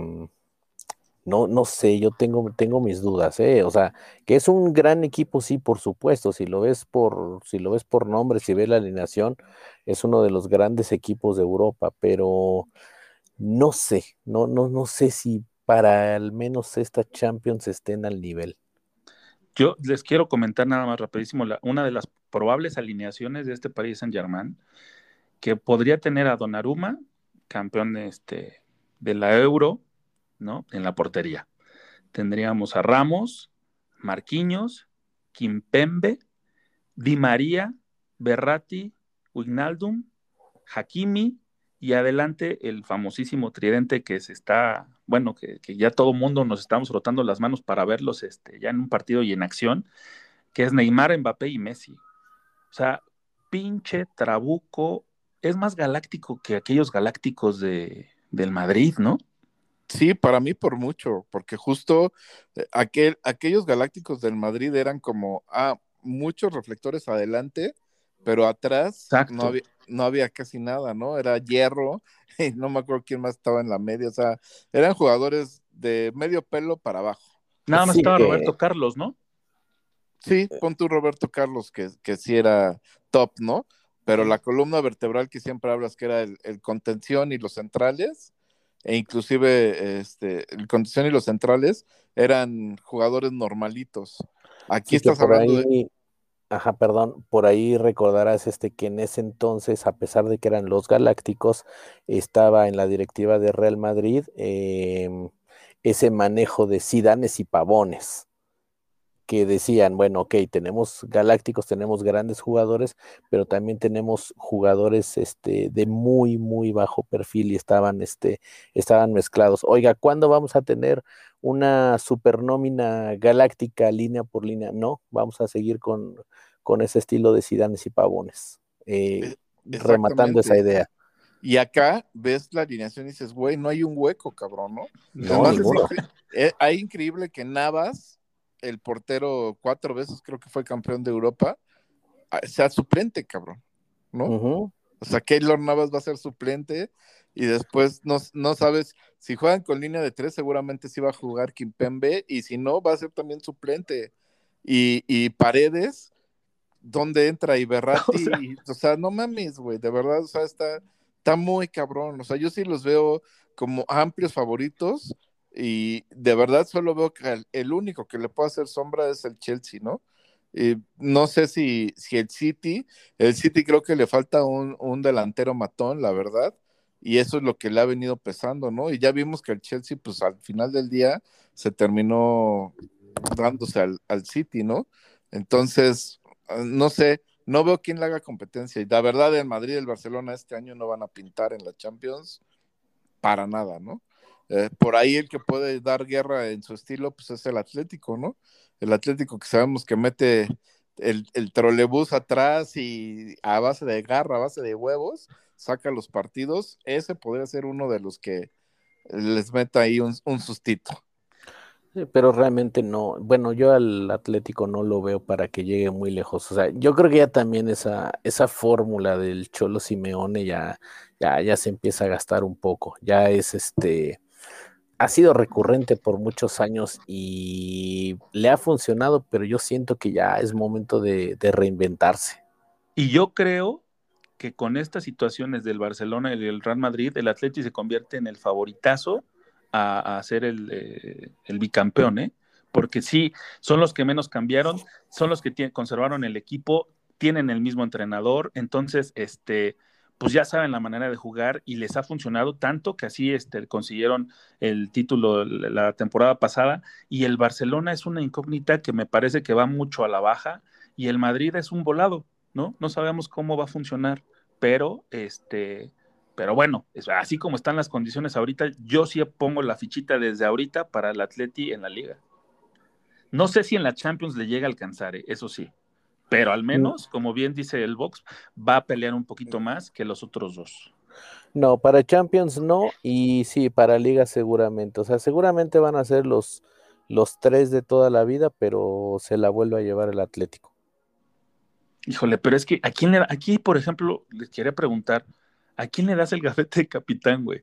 No, no sé, yo tengo, tengo mis dudas, ¿eh? O sea, que es un gran equipo, sí, por supuesto. Si lo ves por, si lo ves por nombre, si ves la alineación, es uno de los grandes equipos de Europa, pero no sé, no, no, no sé si para al menos esta Champions estén al nivel. Yo les quiero comentar nada más rapidísimo la- una de las probables alineaciones de este Paris Saint-Germain, que podría tener a Donnarumma, campeón este, de la Euro, ¿no? En la portería. Tendríamos a Ramos, Marquinhos, Kimpembe, Di María, Berratti, Wijnaldum, Hakimi y adelante el famosísimo tridente que se está, bueno, que, que ya todo mundo nos estamos frotando las manos para verlos este, ya en un partido y en acción, que es Neymar, Mbappé y Messi. O sea, pinche trabuco, es más galáctico que aquellos galácticos de, del Madrid, ¿no? Sí, para mí por mucho, porque justo eh, aquel, aquellos galácticos del Madrid eran como, ah, muchos reflectores adelante, pero atrás no había, no había casi nada, ¿no? Era hierro, y no me acuerdo quién más estaba en la media, o sea, eran jugadores de medio pelo para abajo. Nada más Sí, estaba que- Roberto Carlos, ¿no? Sí, pon tú Roberto Carlos, que, que sí era top, ¿no? Pero la columna vertebral que siempre hablas, que era el, el contención y los centrales, e inclusive este, el contención y los centrales eran jugadores normalitos. Aquí Sí, estás hablando de... ajá, perdón, por ahí recordarás este que en ese entonces, a pesar de que eran los Galácticos, estaba en la directiva de Real Madrid em, ese manejo de Sidanes y Pavones, que decían, bueno, ok, tenemos Galácticos, tenemos grandes jugadores, pero también tenemos jugadores este, de muy, muy bajo perfil y estaban, este, estaban mezclados. Oiga, ¿cuándo vamos a tener una supernómina galáctica línea por línea? No, vamos a seguir con, con ese estilo de Sidanes y Pavones, eh, rematando esa idea. Y acá ves la alineación y dices, güey, no hay un hueco, cabrón, ¿no? No, Además, es eh, hay increíble que Navas, el portero cuatro veces creo que fue campeón de Europa, ah, sea suplente, cabrón, ¿no? O sea, Keylor Navas va a ser suplente y después no, no sabes, si juegan con línea de tres, seguramente sí va a jugar Kimpembe y si no, va a ser también suplente. Y, y Paredes, ¿dónde entra? Y Berratti, O sea- y- o sea, no mames, güey, de verdad, o sea, está, está muy cabrón. O sea, yo sí los veo como amplios favoritos y de verdad solo veo que el, único que le puede hacer sombra es el Chelsea, ¿no? Y no sé si, si el City, el City creo que le falta un, un delantero matón, la verdad, y eso es lo que le ha venido pesando, ¿no? Y ya vimos que el Chelsea, pues al final del día, se terminó dándose al, al City, ¿no? Entonces, eh, no sé, no veo quién le haga competencia. Y la verdad, el Madrid y el Barcelona este año no van a pintar en la Champions para nada, ¿no? Eh, por ahí el que puede dar guerra en su estilo, pues es el Atlético, ¿no? El Atlético que sabemos que mete el, el trolebús atrás y a base de garra, a base de huevos, saca los partidos. Ese podría ser uno de los que les meta ahí un, un sustito. Pero realmente no, bueno, yo al Atlético no lo veo para que llegue muy lejos. O sea, yo creo que ya también esa, esa fórmula del Cholo Simeone ya, ya, ya se empieza a gastar un poco. Ya es este, ha sido recurrente por muchos años y le ha funcionado, pero yo siento que ya es momento de, reinventarse. Y yo creo que con estas situaciones del Barcelona y del Real Madrid, el Atleti se convierte en el favoritazo a, a ser el, eh, bicampeón, ¿eh? Porque sí, son los que menos cambiaron, son los que conservaron el equipo, tienen el mismo entrenador, entonces, este, pues ya saben la manera de jugar y les ha funcionado tanto que así este, consiguieron el título la temporada pasada y el Barcelona es una incógnita que me parece que va mucho a la baja y el Madrid es un volado, ¿no? No sabemos cómo va a funcionar, pero este, pero bueno, así como están las condiciones ahorita, yo sí pongo la fichita desde ahorita para el Atleti en la liga. No sé si en la Champions le llega a alcanzar, ¿eh? eso sí, pero al menos, como bien dice el Box, va a pelear un poquito más que los otros dos. No, para Champions no, y sí, para Liga seguramente. O sea, seguramente van a ser los, los tres de toda la vida, pero se la vuelve a llevar el Atlético. Híjole, pero es que ¿a quién le aquí, por ejemplo, les quería preguntar, ¿a quién le das el gafete de capitán, güey?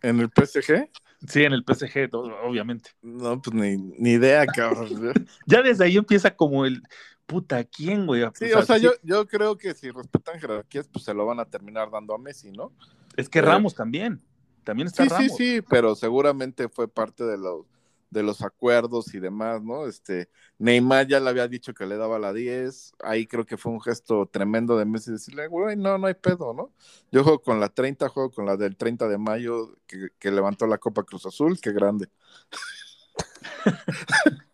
¿En el PSG? Sí, en el PSG, obviamente. No, pues ni, ni idea, cabrón. Ya desde ahí empieza como el puta, ¿quién, güey? Sí, o sea, sí, yo, yo creo que si respetan jerarquías, pues se lo van a terminar dando a Messi, ¿no? Es que Ramos también. También está Sí, sí, Ramos. sí, pero seguramente fue parte de los, de los acuerdos y demás, ¿no? Este, Neymar ya le había dicho que le daba la 10, ahí creo que fue un gesto tremendo de Messi decirle, güey, no, no hay pedo, ¿no? Yo juego con la 30, juego con la del 30 de mayo que, levantó la Copa Cruz Azul, qué grande.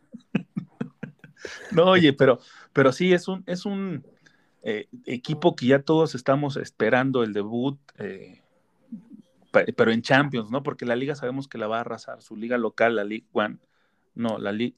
No, oye, pero, pero sí, es un, es un eh, equipo que ya todos estamos esperando el debut, eh, pero en Champions, ¿no? Porque la liga sabemos que la va a arrasar, su liga local, la League One. No, la Liga...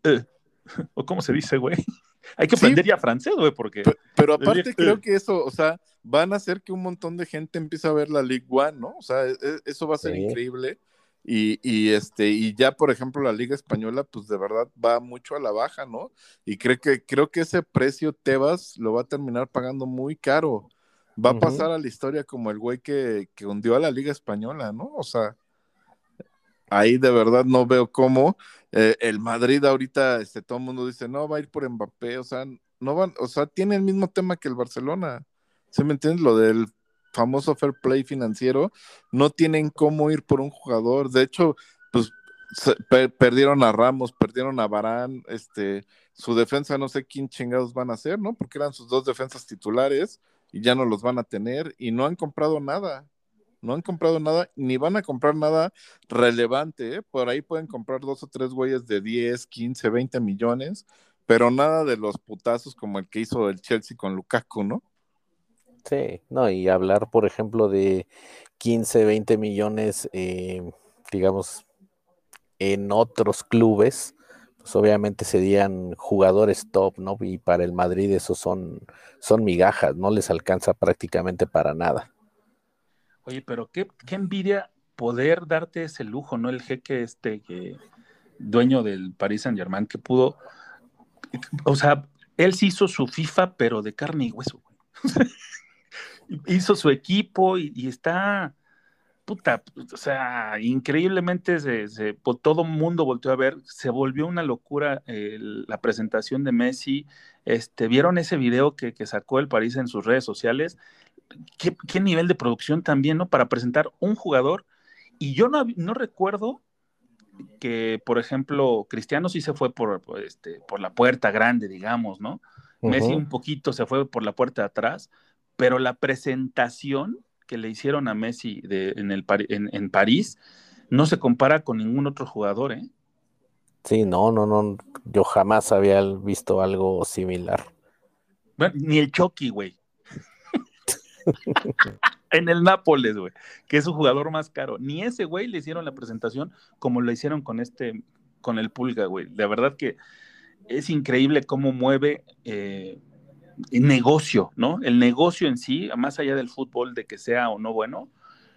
¿O cómo se dice, güey? Hay que Sí. aprender ya francés, güey, porque... Pe- Pero aparte creo que eso, o sea, van a hacer que un montón de gente empiece a ver la League One, ¿no? O sea, e- e- eso va a ser Sí. increíble. Y, y este, y ya, por ejemplo, la Liga Española, pues de verdad va mucho a la baja, ¿no? Y creo que, creo que ese precio Tebas lo va a terminar pagando muy caro. Va a pasar a la historia como el güey que, que hundió a la Liga Española, ¿no? O sea, ahí de verdad no veo cómo. eh, el Madrid ahorita, este, todo el mundo dice, no, va a ir por Mbappé, o sea, no van, o sea, tiene el mismo tema que el Barcelona. ¿Se me entiendes? Lo del famoso fair play financiero, no tienen cómo ir por un jugador. De hecho, pues se- per- perdieron a Ramos, perdieron a Barán, este, su defensa no sé quién chingados van a hacer, ¿no? Porque eran sus dos defensas titulares y ya no los van a tener y no han comprado nada. No han comprado nada, ni van a comprar nada relevante, ¿eh? Por ahí pueden comprar dos o tres güeyes de 10, 15, 20 millones, pero nada de los putazos como el que hizo el Chelsea con Lukaku, ¿no? Sí, no, y hablar, por ejemplo, de 15, 20 millones, eh, digamos, en otros clubes, pues obviamente serían jugadores top, ¿no? Y para el Madrid esos son, son migajas, no les alcanza prácticamente para nada. Oye, pero qué, qué envidia poder darte ese lujo, ¿no? El jeque este que dueño del Paris Saint Germain que pudo, o sea, él sí hizo su FIFA, pero de carne y hueso, güey. hizo su equipo y, y está, puta, o sea, increíblemente se, se- todo mundo volteó a ver, se volvió una locura eh, la presentación de Messi. Este, ¿vieron ese video que, que sacó el París en sus redes sociales? ¿Qué, qué nivel de producción también, ¿no? Para presentar un jugador. Y yo no, no recuerdo que, por ejemplo, Cristiano sí se fue por, por, este, por la puerta grande, digamos, ¿no? Messi Ujú. un poquito se fue por la puerta de atrás, pero la presentación que le hicieron a Messi de, en, el, en, en París no se compara con ningún otro jugador, ¿eh? Sí, no, no, no, yo jamás había visto algo similar. Bueno, ni el Chucky, güey. en el Nápoles, güey, que es su jugador más caro. Ni ese güey le hicieron la presentación como lo hicieron con este, con el Pulga, güey. De verdad que es increíble cómo mueve eh, negocio, ¿no? El negocio en sí, más allá del fútbol, de que sea o no bueno,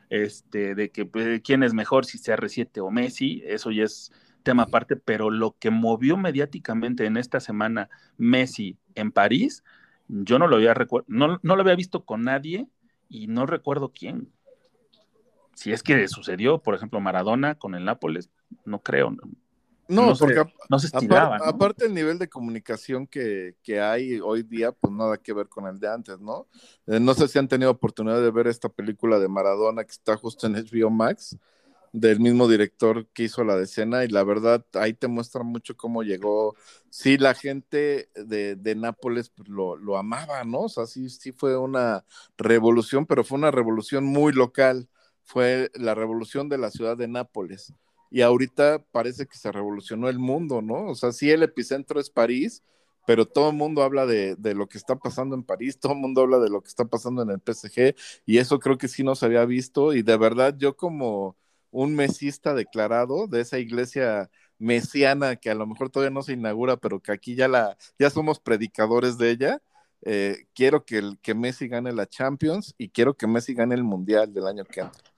este, de que pues, quién es mejor, si sea R7 o Messi, eso ya es tema aparte, pero lo que movió mediáticamente en esta semana Messi en París, yo no lo había no, no lo había visto con nadie y no recuerdo quién. Si es que sucedió, por ejemplo, Maradona con el Nápoles, no creo, no, No, porque no se aparte el nivel de comunicación que, que hay hoy día, pues nada que ver con el de antes, ¿no? Eh, no sé si han tenido oportunidad de ver esta película de Maradona que está justo en HBO Max, del mismo director que hizo la decena, y la verdad ahí te muestra mucho cómo llegó. Sí, la gente de, de Nápoles pues, lo, lo amaba, ¿no? O sea, sí, sí fue una revolución, pero fue una revolución muy local. Fue la revolución de la ciudad de Nápoles y ahorita parece que se revolucionó el mundo, ¿no? O sea, sí el epicentro es París, pero todo el mundo habla de, lo que está pasando en París, todo el mundo habla de lo que está pasando en el PSG, y eso creo que sí nos había visto, y de verdad yo como un mesista declarado de esa iglesia mesiana que a lo mejor todavía no se inaugura, pero que aquí ya la, ya somos predicadores de ella, eh, quiero que, el, que Messi gane la Champions y quiero que Messi gane el Mundial del año que entra.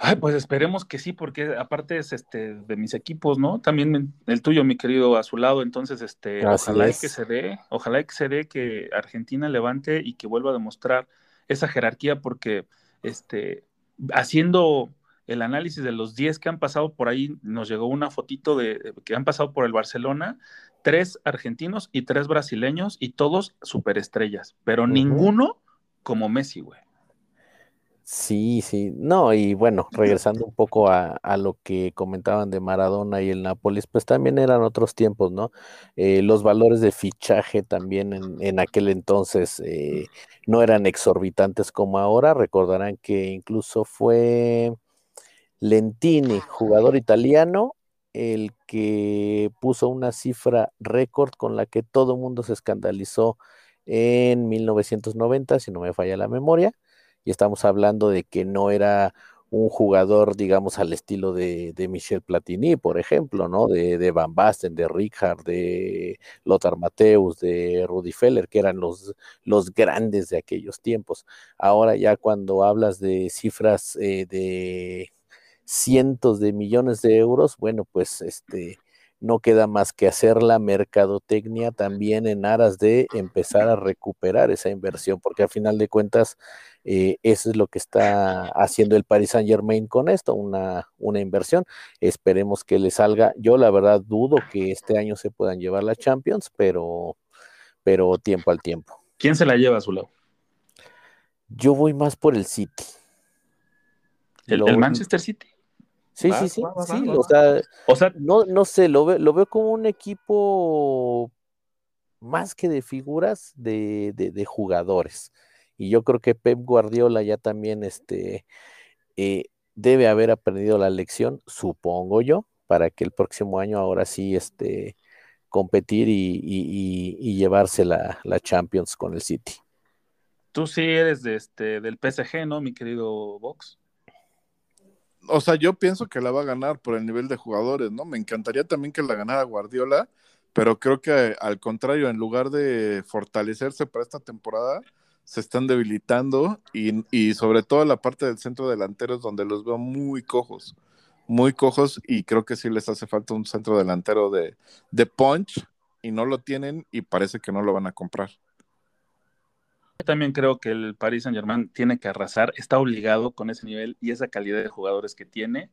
Ay, pues esperemos que sí, porque aparte es este de mis equipos, ¿no? También el tuyo, mi querido, a su lado. Entonces, este, Así ojalá es. que se dé, ojalá que se dé que Argentina levante y que vuelva a demostrar esa jerarquía, porque este, haciendo el análisis de los 10 que han pasado por ahí, nos llegó una fotito de que han pasado por el Barcelona, tres argentinos y tres brasileños y todos superestrellas, pero ninguno como Messi, güey. Sí, sí, no, y bueno, regresando un poco a, lo que comentaban de Maradona y el Nápoles, pues también eran otros tiempos, ¿no? Eh, los valores de fichaje también en, aquel entonces eh, no eran exorbitantes como ahora. Recordarán que incluso fue Lentini, jugador italiano, el que puso una cifra récord con la que todo mundo se escandalizó en 1990, si no me falla la memoria y estamos hablando de que no era un jugador, digamos, al estilo de, de Michel Platini, por ejemplo, ¿no? De, de Van Basten, de Richard, de Lothar Mateus, de Rudi Feller, que eran los, los grandes de aquellos tiempos. Ahora ya cuando hablas de cifras eh, de cientos de millones de euros, bueno, pues este no queda más que hacer la mercadotecnia también en aras de empezar a recuperar esa inversión, porque al final de cuentas eh, eso es lo que está haciendo el Paris Saint Germain con esto, una, una inversión. Esperemos que le salga. Yo la verdad dudo que este año se puedan llevar la Champions, pero, pero tiempo al tiempo. ¿Quién se la lleva a su lado? Yo voy más por el City. ¿El, Lo- el Manchester City? Sí, Va, sí, sí, va, va, sí, va, o sea, O sea, no, no sé, lo veo, lo veo como un equipo más que de figuras, de, de- de jugadores. Y yo creo que Pep Guardiola ya también este, eh, debe haber aprendido la lección, supongo yo, para que el próximo año ahora sí este, competir y, y- y- y llevarse la, la Champions con el City. tú sí eres de este, del PSG, ¿no, mi querido Vox? O sea, yo pienso que la va a ganar por el nivel de jugadores, ¿no? Me encantaría también que la ganara Guardiola, pero creo que al contrario, en lugar de fortalecerse para esta temporada, se están debilitando y, y sobre todo la parte del centro delantero es donde los veo muy cojos, muy cojos y creo que sí les hace falta un centro delantero de, de punch y no lo tienen y parece que no lo van a comprar. Yo también creo que el Paris Saint Germain tiene que arrasar, está obligado con ese nivel y esa calidad de jugadores que tiene.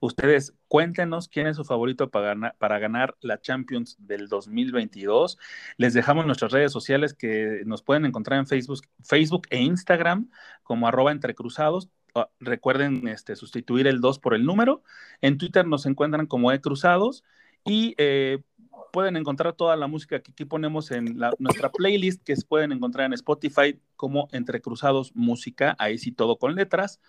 Ustedes cuéntenos quién es su favorito para ganar, para ganar la Champions del 2022. Les dejamos nuestras redes sociales que nos pueden encontrar en Facebook, Facebook e Instagram como arroba entrecruzados. Ah, Recuerden este, sustituir el 2 por el número. En Twitter nos encuentran como ecruzados y eh, pueden encontrar toda la música que aquí ponemos en la- nuestra playlist que pueden encontrar en Spotify como Entre Cruzados Música, ahí sí todo con letras.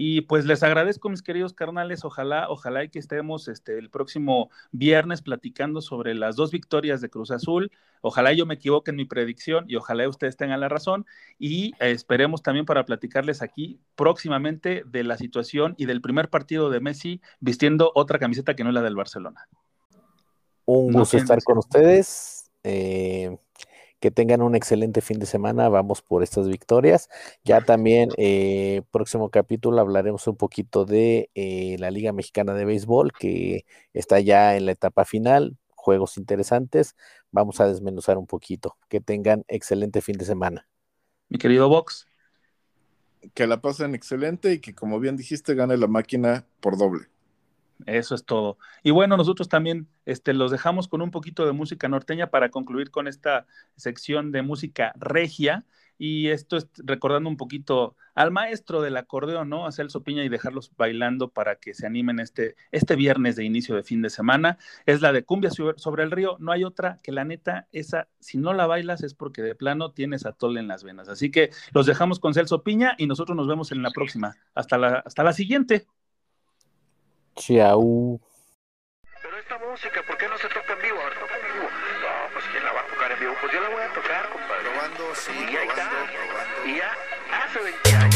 Y pues les agradezco, mis queridos carnales. Ojalá, ojalá y que estemos este, el próximo viernes platicando sobre las dos victorias de Cruz Azul. Ojalá yo me equivoque en mi predicción y ojalá ustedes tengan la razón. Y esperemos también para platicarles aquí próximamente de la situación y del primer partido de Messi vistiendo otra camiseta que no es la del Barcelona. Un gusto estar con ustedes. eh, que tengan un excelente fin de semana. Vamos por estas victorias. Ya también, eh, próximo capítulo, hablaremos un poquito de eh, la Liga Mexicana de Béisbol, que está ya en la etapa final. Juegos interesantes. Vamos a desmenuzar un poquito. Que tengan excelente fin de semana. Mi querido Vox. Que la pasen excelente y que como bien dijiste gane la máquina por doble. Eso es todo. Y bueno, nosotros también este, los dejamos con un poquito de música norteña para concluir con esta sección de música regia. Y esto es recordando un poquito al maestro del acordeón, ¿no? A Celso Piña y dejarlos bailando para que se animen este, este viernes de inicio de fin de semana. Es la de Cumbia sobre el río. No hay otra que la neta, esa, si no la bailas es porque de plano tienes atole en las venas. Así que los dejamos con Celso Piña y nosotros nos vemos en la próxima. Hasta la, hasta la siguiente. Chau. Pero esta música, ¿por qué no se toca en vivo? A ver, toca en vivo. No, pues ¿quién la va a tocar en vivo? Pues yo la voy a tocar, compadre. Probando, sí, y ahí probando, está. probando. Y ya hace 20 años.